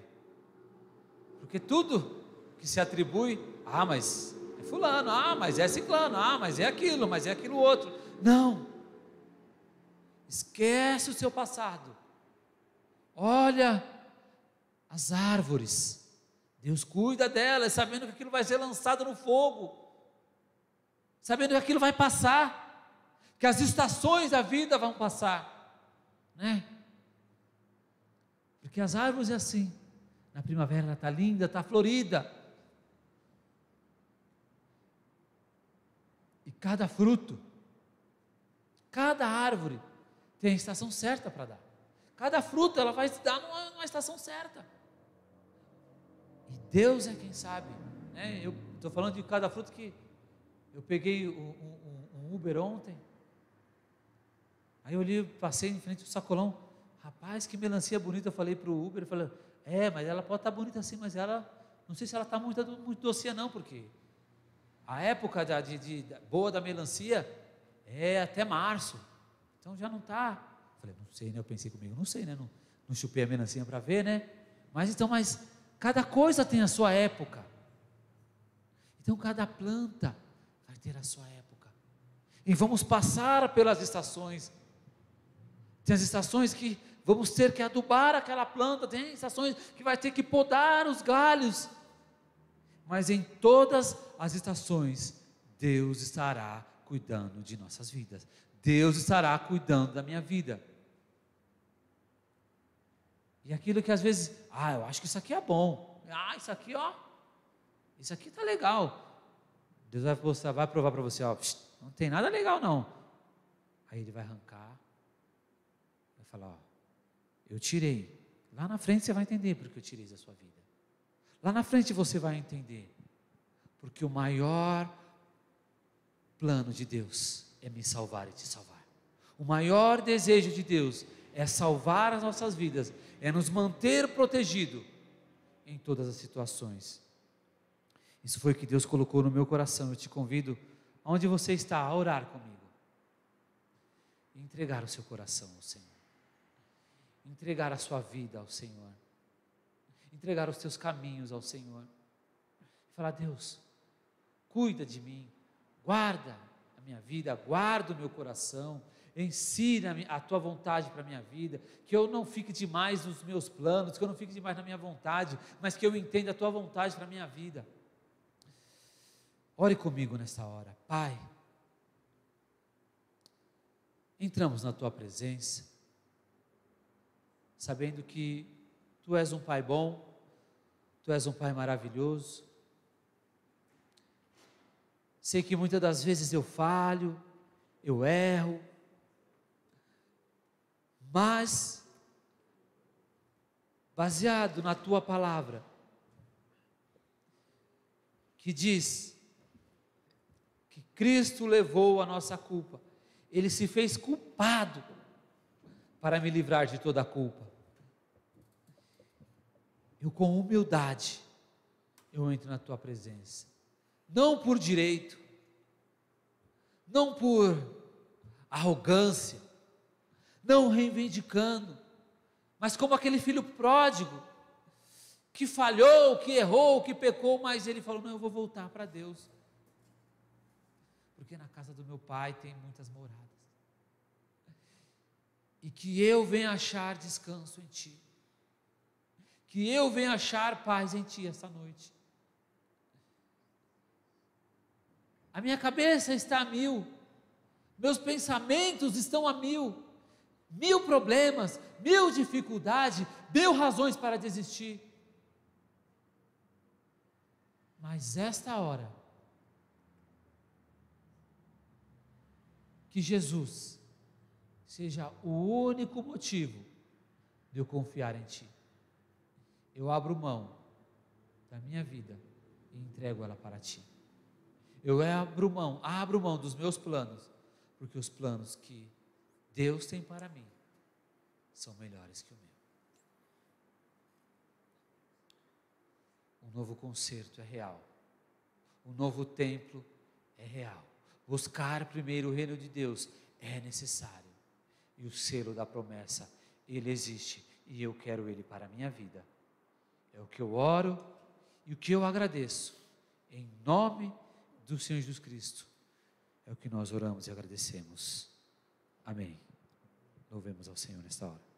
porque tudo que se atribui ah, mas é fulano, ah, mas é ciclano, ah, mas é aquilo, mas é aquilo outro. Não. Esquece o seu passado. Olha as árvores. Deus cuida delas, sabendo que aquilo vai ser lançado no fogo. Sabendo que aquilo vai passar. Que as estações da vida vão passar. Né? Porque as árvores é assim. Na primavera ela está linda, está florida. Cada fruto, cada árvore tem a estação certa para dar. Cada fruta ela vai dar numa, numa estação certa. Deus é quem sabe. Né? Eu estou falando de cada fruto que eu peguei um, um, um Uber ontem. Aí eu olhei, passei em frente do sacolão. Rapaz, que melancia bonita. Eu falei para o Uber, falei, é, mas ela pode estar tá bonita assim, mas ela, não sei se ela está muito, muito docinha não, porque a época da, de, de, boa da melancia é até março. Então já não está. Falei, não sei, né? Eu pensei comigo, não sei, né? Não, não chupei a melancia para ver, né? Mas então, mas cada coisa tem a sua época. Então cada planta vai ter a sua época. E vamos passar pelas estações. Tem as estações que vamos ter que adubar aquela planta, tem estações que vai ter que podar os galhos. Mas em todas as estações, Deus estará cuidando de nossas vidas. Deus estará cuidando da minha vida. E aquilo que às vezes, ah, eu acho que isso aqui é bom. Ah, isso aqui, ó, isso aqui tá legal. Deus vai, postar, vai provar para você, ó, não tem nada legal não. Aí ele vai arrancar, vai falar, ó, eu tirei. Lá na frente você vai entender porque eu tirei da sua vida. Lá na frente você vai entender. Porque o maior plano de Deus é me salvar e te salvar. O maior desejo de Deus é salvar as nossas vidas, é nos manter protegido em todas as situações. Isso foi o que Deus colocou no meu coração. Eu te convido, onde você está, a orar comigo. Entregar o seu coração ao Senhor. Entregar a sua vida ao Senhor. Entregar os teus caminhos ao Senhor. E falar: Deus, cuida de mim, guarda a minha vida, guarda o meu coração, ensina a tua vontade para a minha vida, que eu não fique demais nos meus planos, que eu não fique demais na minha vontade, mas que eu entenda a tua vontade para a minha vida. Ore comigo nesta hora, Pai. Entramos na tua presença, sabendo que tu és um Pai bom, tu és um Pai maravilhoso. Sei que muitas das vezes eu falho, eu erro, mas, baseado na tua palavra, que diz que Cristo levou a nossa culpa, ele se fez culpado para me livrar de toda a culpa. Eu, com humildade, eu entro na tua presença, não por direito, não por arrogância, não reivindicando, mas como aquele filho pródigo, que falhou, que errou, que pecou, mas ele falou: Não, eu vou voltar para Deus, porque na casa do meu pai tem muitas moradas, e que eu venha achar descanso em Ti, que eu venha achar paz em Ti esta noite. A minha cabeça está a mil, meus pensamentos estão a mil, mil problemas, mil dificuldades, mil razões para desistir. Mas esta hora, que Jesus seja o único motivo de eu confiar em Ti. Eu abro mão da minha vida e entrego ela para Ti. Eu abro mão, abro mão dos meus planos, porque os planos que Deus tem para mim são melhores que o meu. Um novo concerto é real. Um novo templo é real. Buscar primeiro o reino de Deus é necessário. E o selo da promessa, ele existe e eu quero ele para a minha vida. É o que eu oro e o que eu agradeço. Em nome do Senhor Jesus Cristo. É o que nós oramos e agradecemos. Amém. Louvemos ao Senhor nesta hora.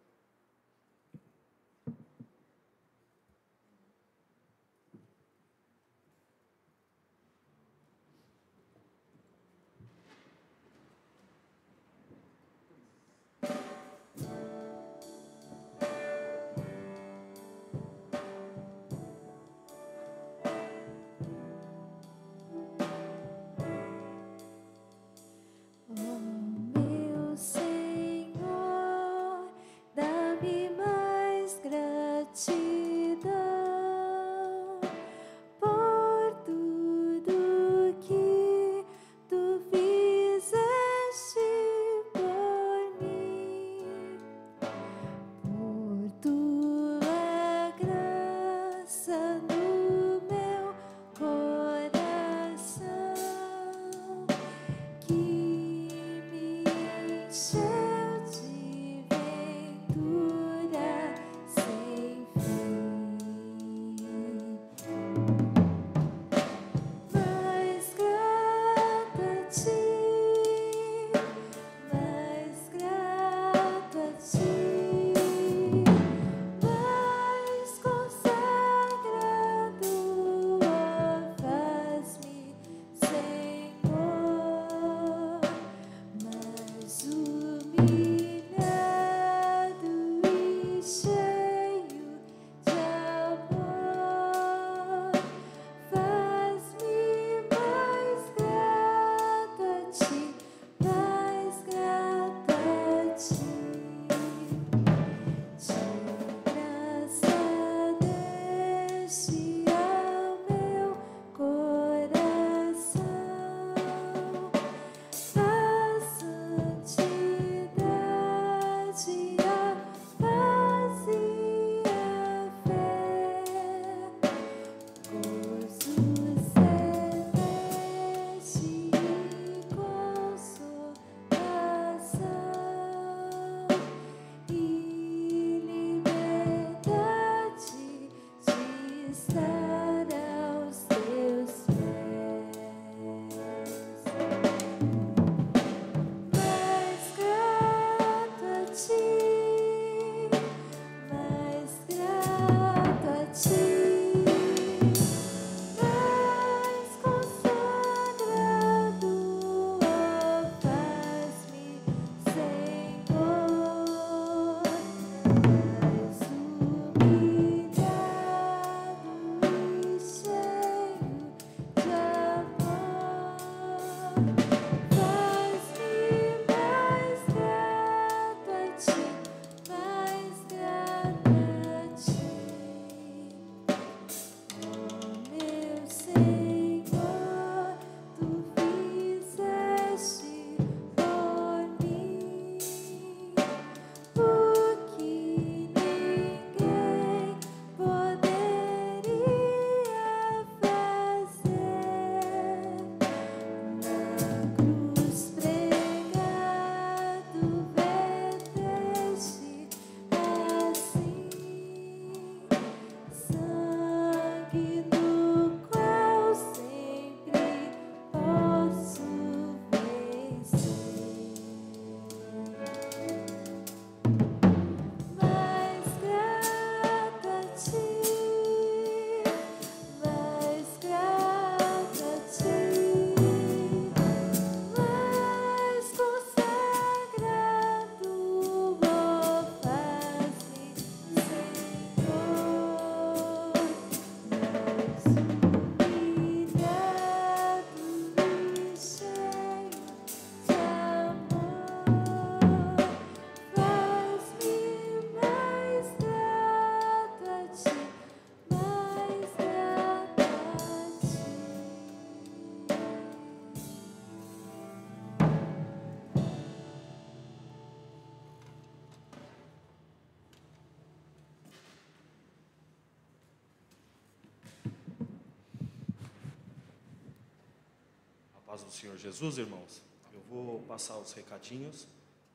Paz do Senhor Jesus, irmãos. Eu vou passar os recadinhos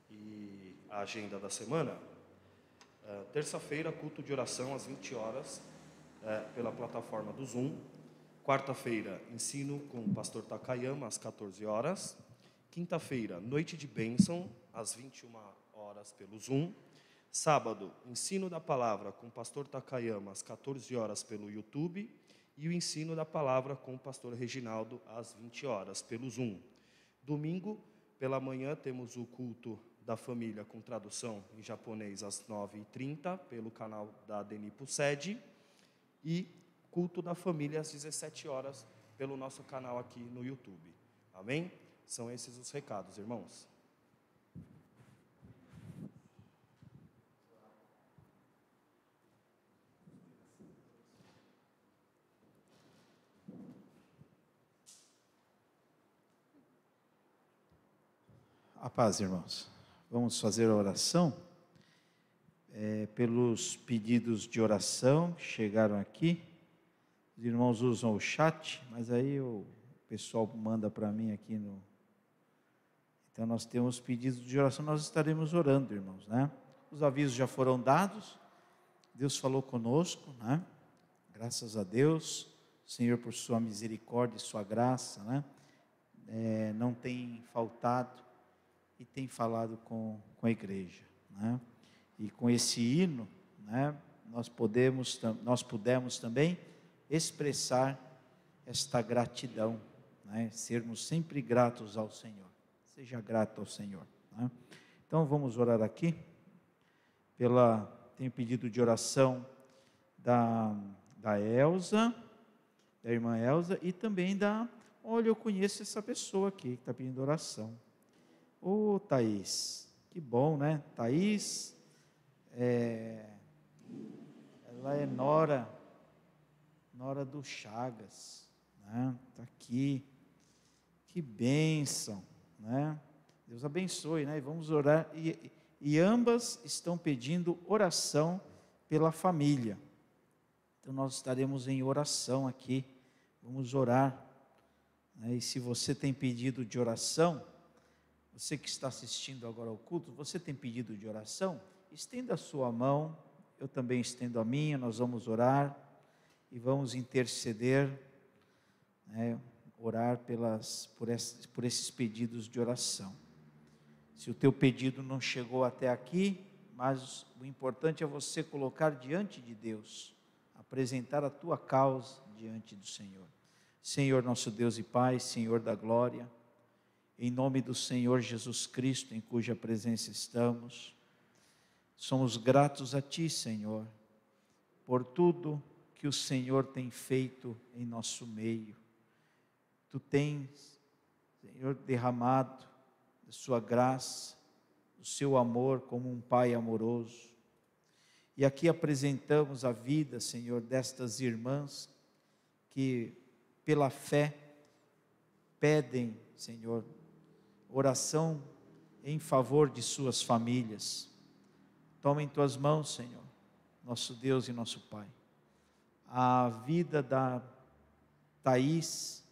e a agenda da semana. Eh, Terça-feira, culto de oração às 20 horas, eh, pela plataforma do Zoom. Quarta-feira, ensino com o pastor Takayama às 14 horas. Quinta-feira, noite de bênção às 21 horas pelo Zoom. Sábado, ensino da palavra com o pastor Takayama às 14 horas pelo YouTube e o ensino da palavra com o pastor Reginaldo às 20 horas pelo Zoom. Domingo, pela manhã, temos o culto da família com tradução em japonês às 9h30 pelo canal da Denipo Sede e culto da família às 17 horas pelo nosso canal aqui no YouTube. Amém? São esses os recados, irmãos. A paz, irmãos. Vamos fazer a oração é, pelos pedidos de oração que chegaram aqui. Os irmãos usam o chat, mas aí o pessoal manda para mim aqui no Então nós temos pedidos de oração, nós estaremos orando, irmãos, né? Os avisos já foram dados. Deus falou conosco, né? Graças a Deus, Senhor por sua misericórdia e sua graça, né? É, não tem faltado e tem falado com, com a igreja, né? E com esse hino, né? Nós podemos, nós pudemos também expressar esta gratidão, né? Sermos sempre gratos ao Senhor. Seja grato ao Senhor. Né? Então vamos orar aqui. Pela tenho pedido de oração da da Elsa, da irmã Elsa e também da olha eu conheço essa pessoa aqui que está pedindo oração. Ô oh, Thaís, que bom, né? Thaís, é, ela é nora, nora do Chagas, né? Está aqui, que bênção né? Deus abençoe, né? E vamos orar. E, e ambas estão pedindo oração pela família. Então nós estaremos em oração aqui. Vamos orar. Né? E se você tem pedido de oração, você que está assistindo agora ao culto, você tem pedido de oração? Estenda a sua mão, eu também estendo a minha, nós vamos orar e vamos interceder. Né? orar pelas, por, esses, por esses pedidos de oração. Se o teu pedido não chegou até aqui, mas o importante é você colocar diante de Deus, apresentar a tua causa diante do Senhor. Senhor nosso Deus e Pai, Senhor da glória, em nome do Senhor Jesus Cristo, em cuja presença estamos, somos gratos a Ti, Senhor, por tudo que o Senhor tem feito em nosso meio tu tens, Senhor, derramado a sua graça, o seu amor como um pai amoroso. E aqui apresentamos a vida, Senhor, destas irmãs que pela fé pedem, Senhor, oração em favor de suas famílias. Toma em tuas mãos, Senhor, nosso Deus e nosso Pai. A vida da Thaís,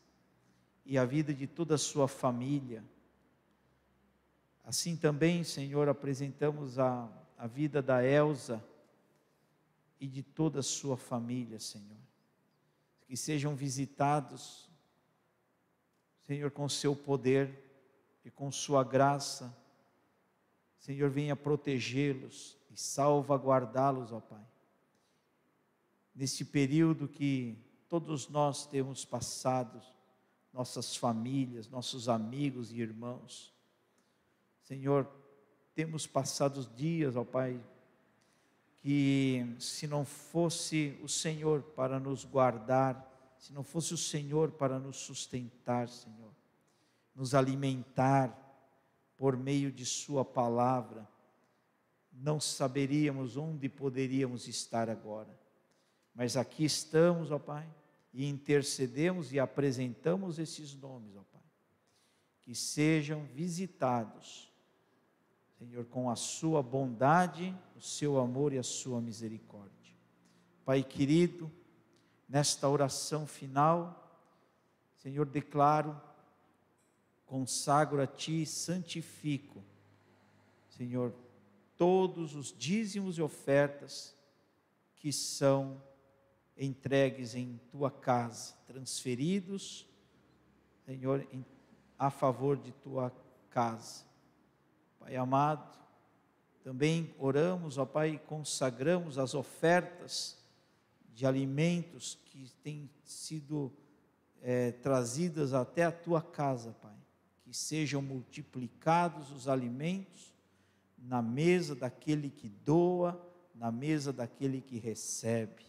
e a vida de toda a sua família. Assim também, Senhor, apresentamos a, a vida da Elsa e de toda a sua família, Senhor. Que sejam visitados, Senhor, com seu poder e com sua graça. Senhor, venha protegê-los e salvaguardá-los, ó Pai. Neste período que todos nós temos passado, nossas famílias, nossos amigos e irmãos. Senhor, temos passado dias, ó Pai, que se não fosse o Senhor para nos guardar, se não fosse o Senhor para nos sustentar, Senhor, nos alimentar por meio de Sua palavra, não saberíamos onde poderíamos estar agora. Mas aqui estamos, ó Pai e intercedemos e apresentamos esses nomes, ó Pai. Que sejam visitados, Senhor, com a Sua bondade, o Seu amor e a Sua misericórdia. Pai querido, nesta oração final, Senhor, declaro, consagro a Ti e santifico, Senhor, todos os dízimos e ofertas que são entregues em tua casa, transferidos, Senhor, em, a favor de tua casa. Pai amado, também oramos, ó Pai, consagramos as ofertas de alimentos que têm sido é, trazidas até a tua casa, Pai. Que sejam multiplicados os alimentos na mesa daquele que doa, na mesa daquele que recebe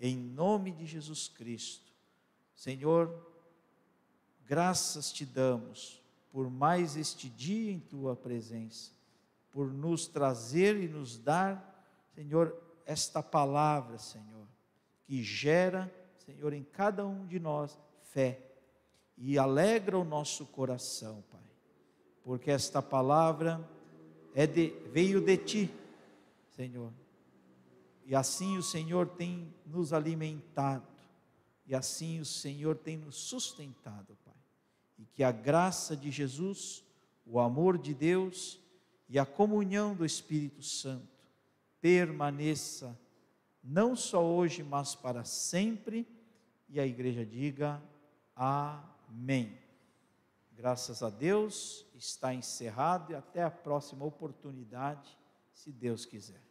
em nome de Jesus Cristo. Senhor, graças te damos por mais este dia em tua presença, por nos trazer e nos dar, Senhor, esta palavra, Senhor, que gera, Senhor, em cada um de nós fé e alegra o nosso coração, Pai, porque esta palavra é de, veio de ti, Senhor, e assim o Senhor tem nos alimentado, e assim o Senhor tem nos sustentado, Pai. E que a graça de Jesus, o amor de Deus e a comunhão do Espírito Santo permaneça não só hoje, mas para sempre. E a igreja diga amém. Graças a Deus, está encerrado e até a próxima oportunidade, se Deus quiser.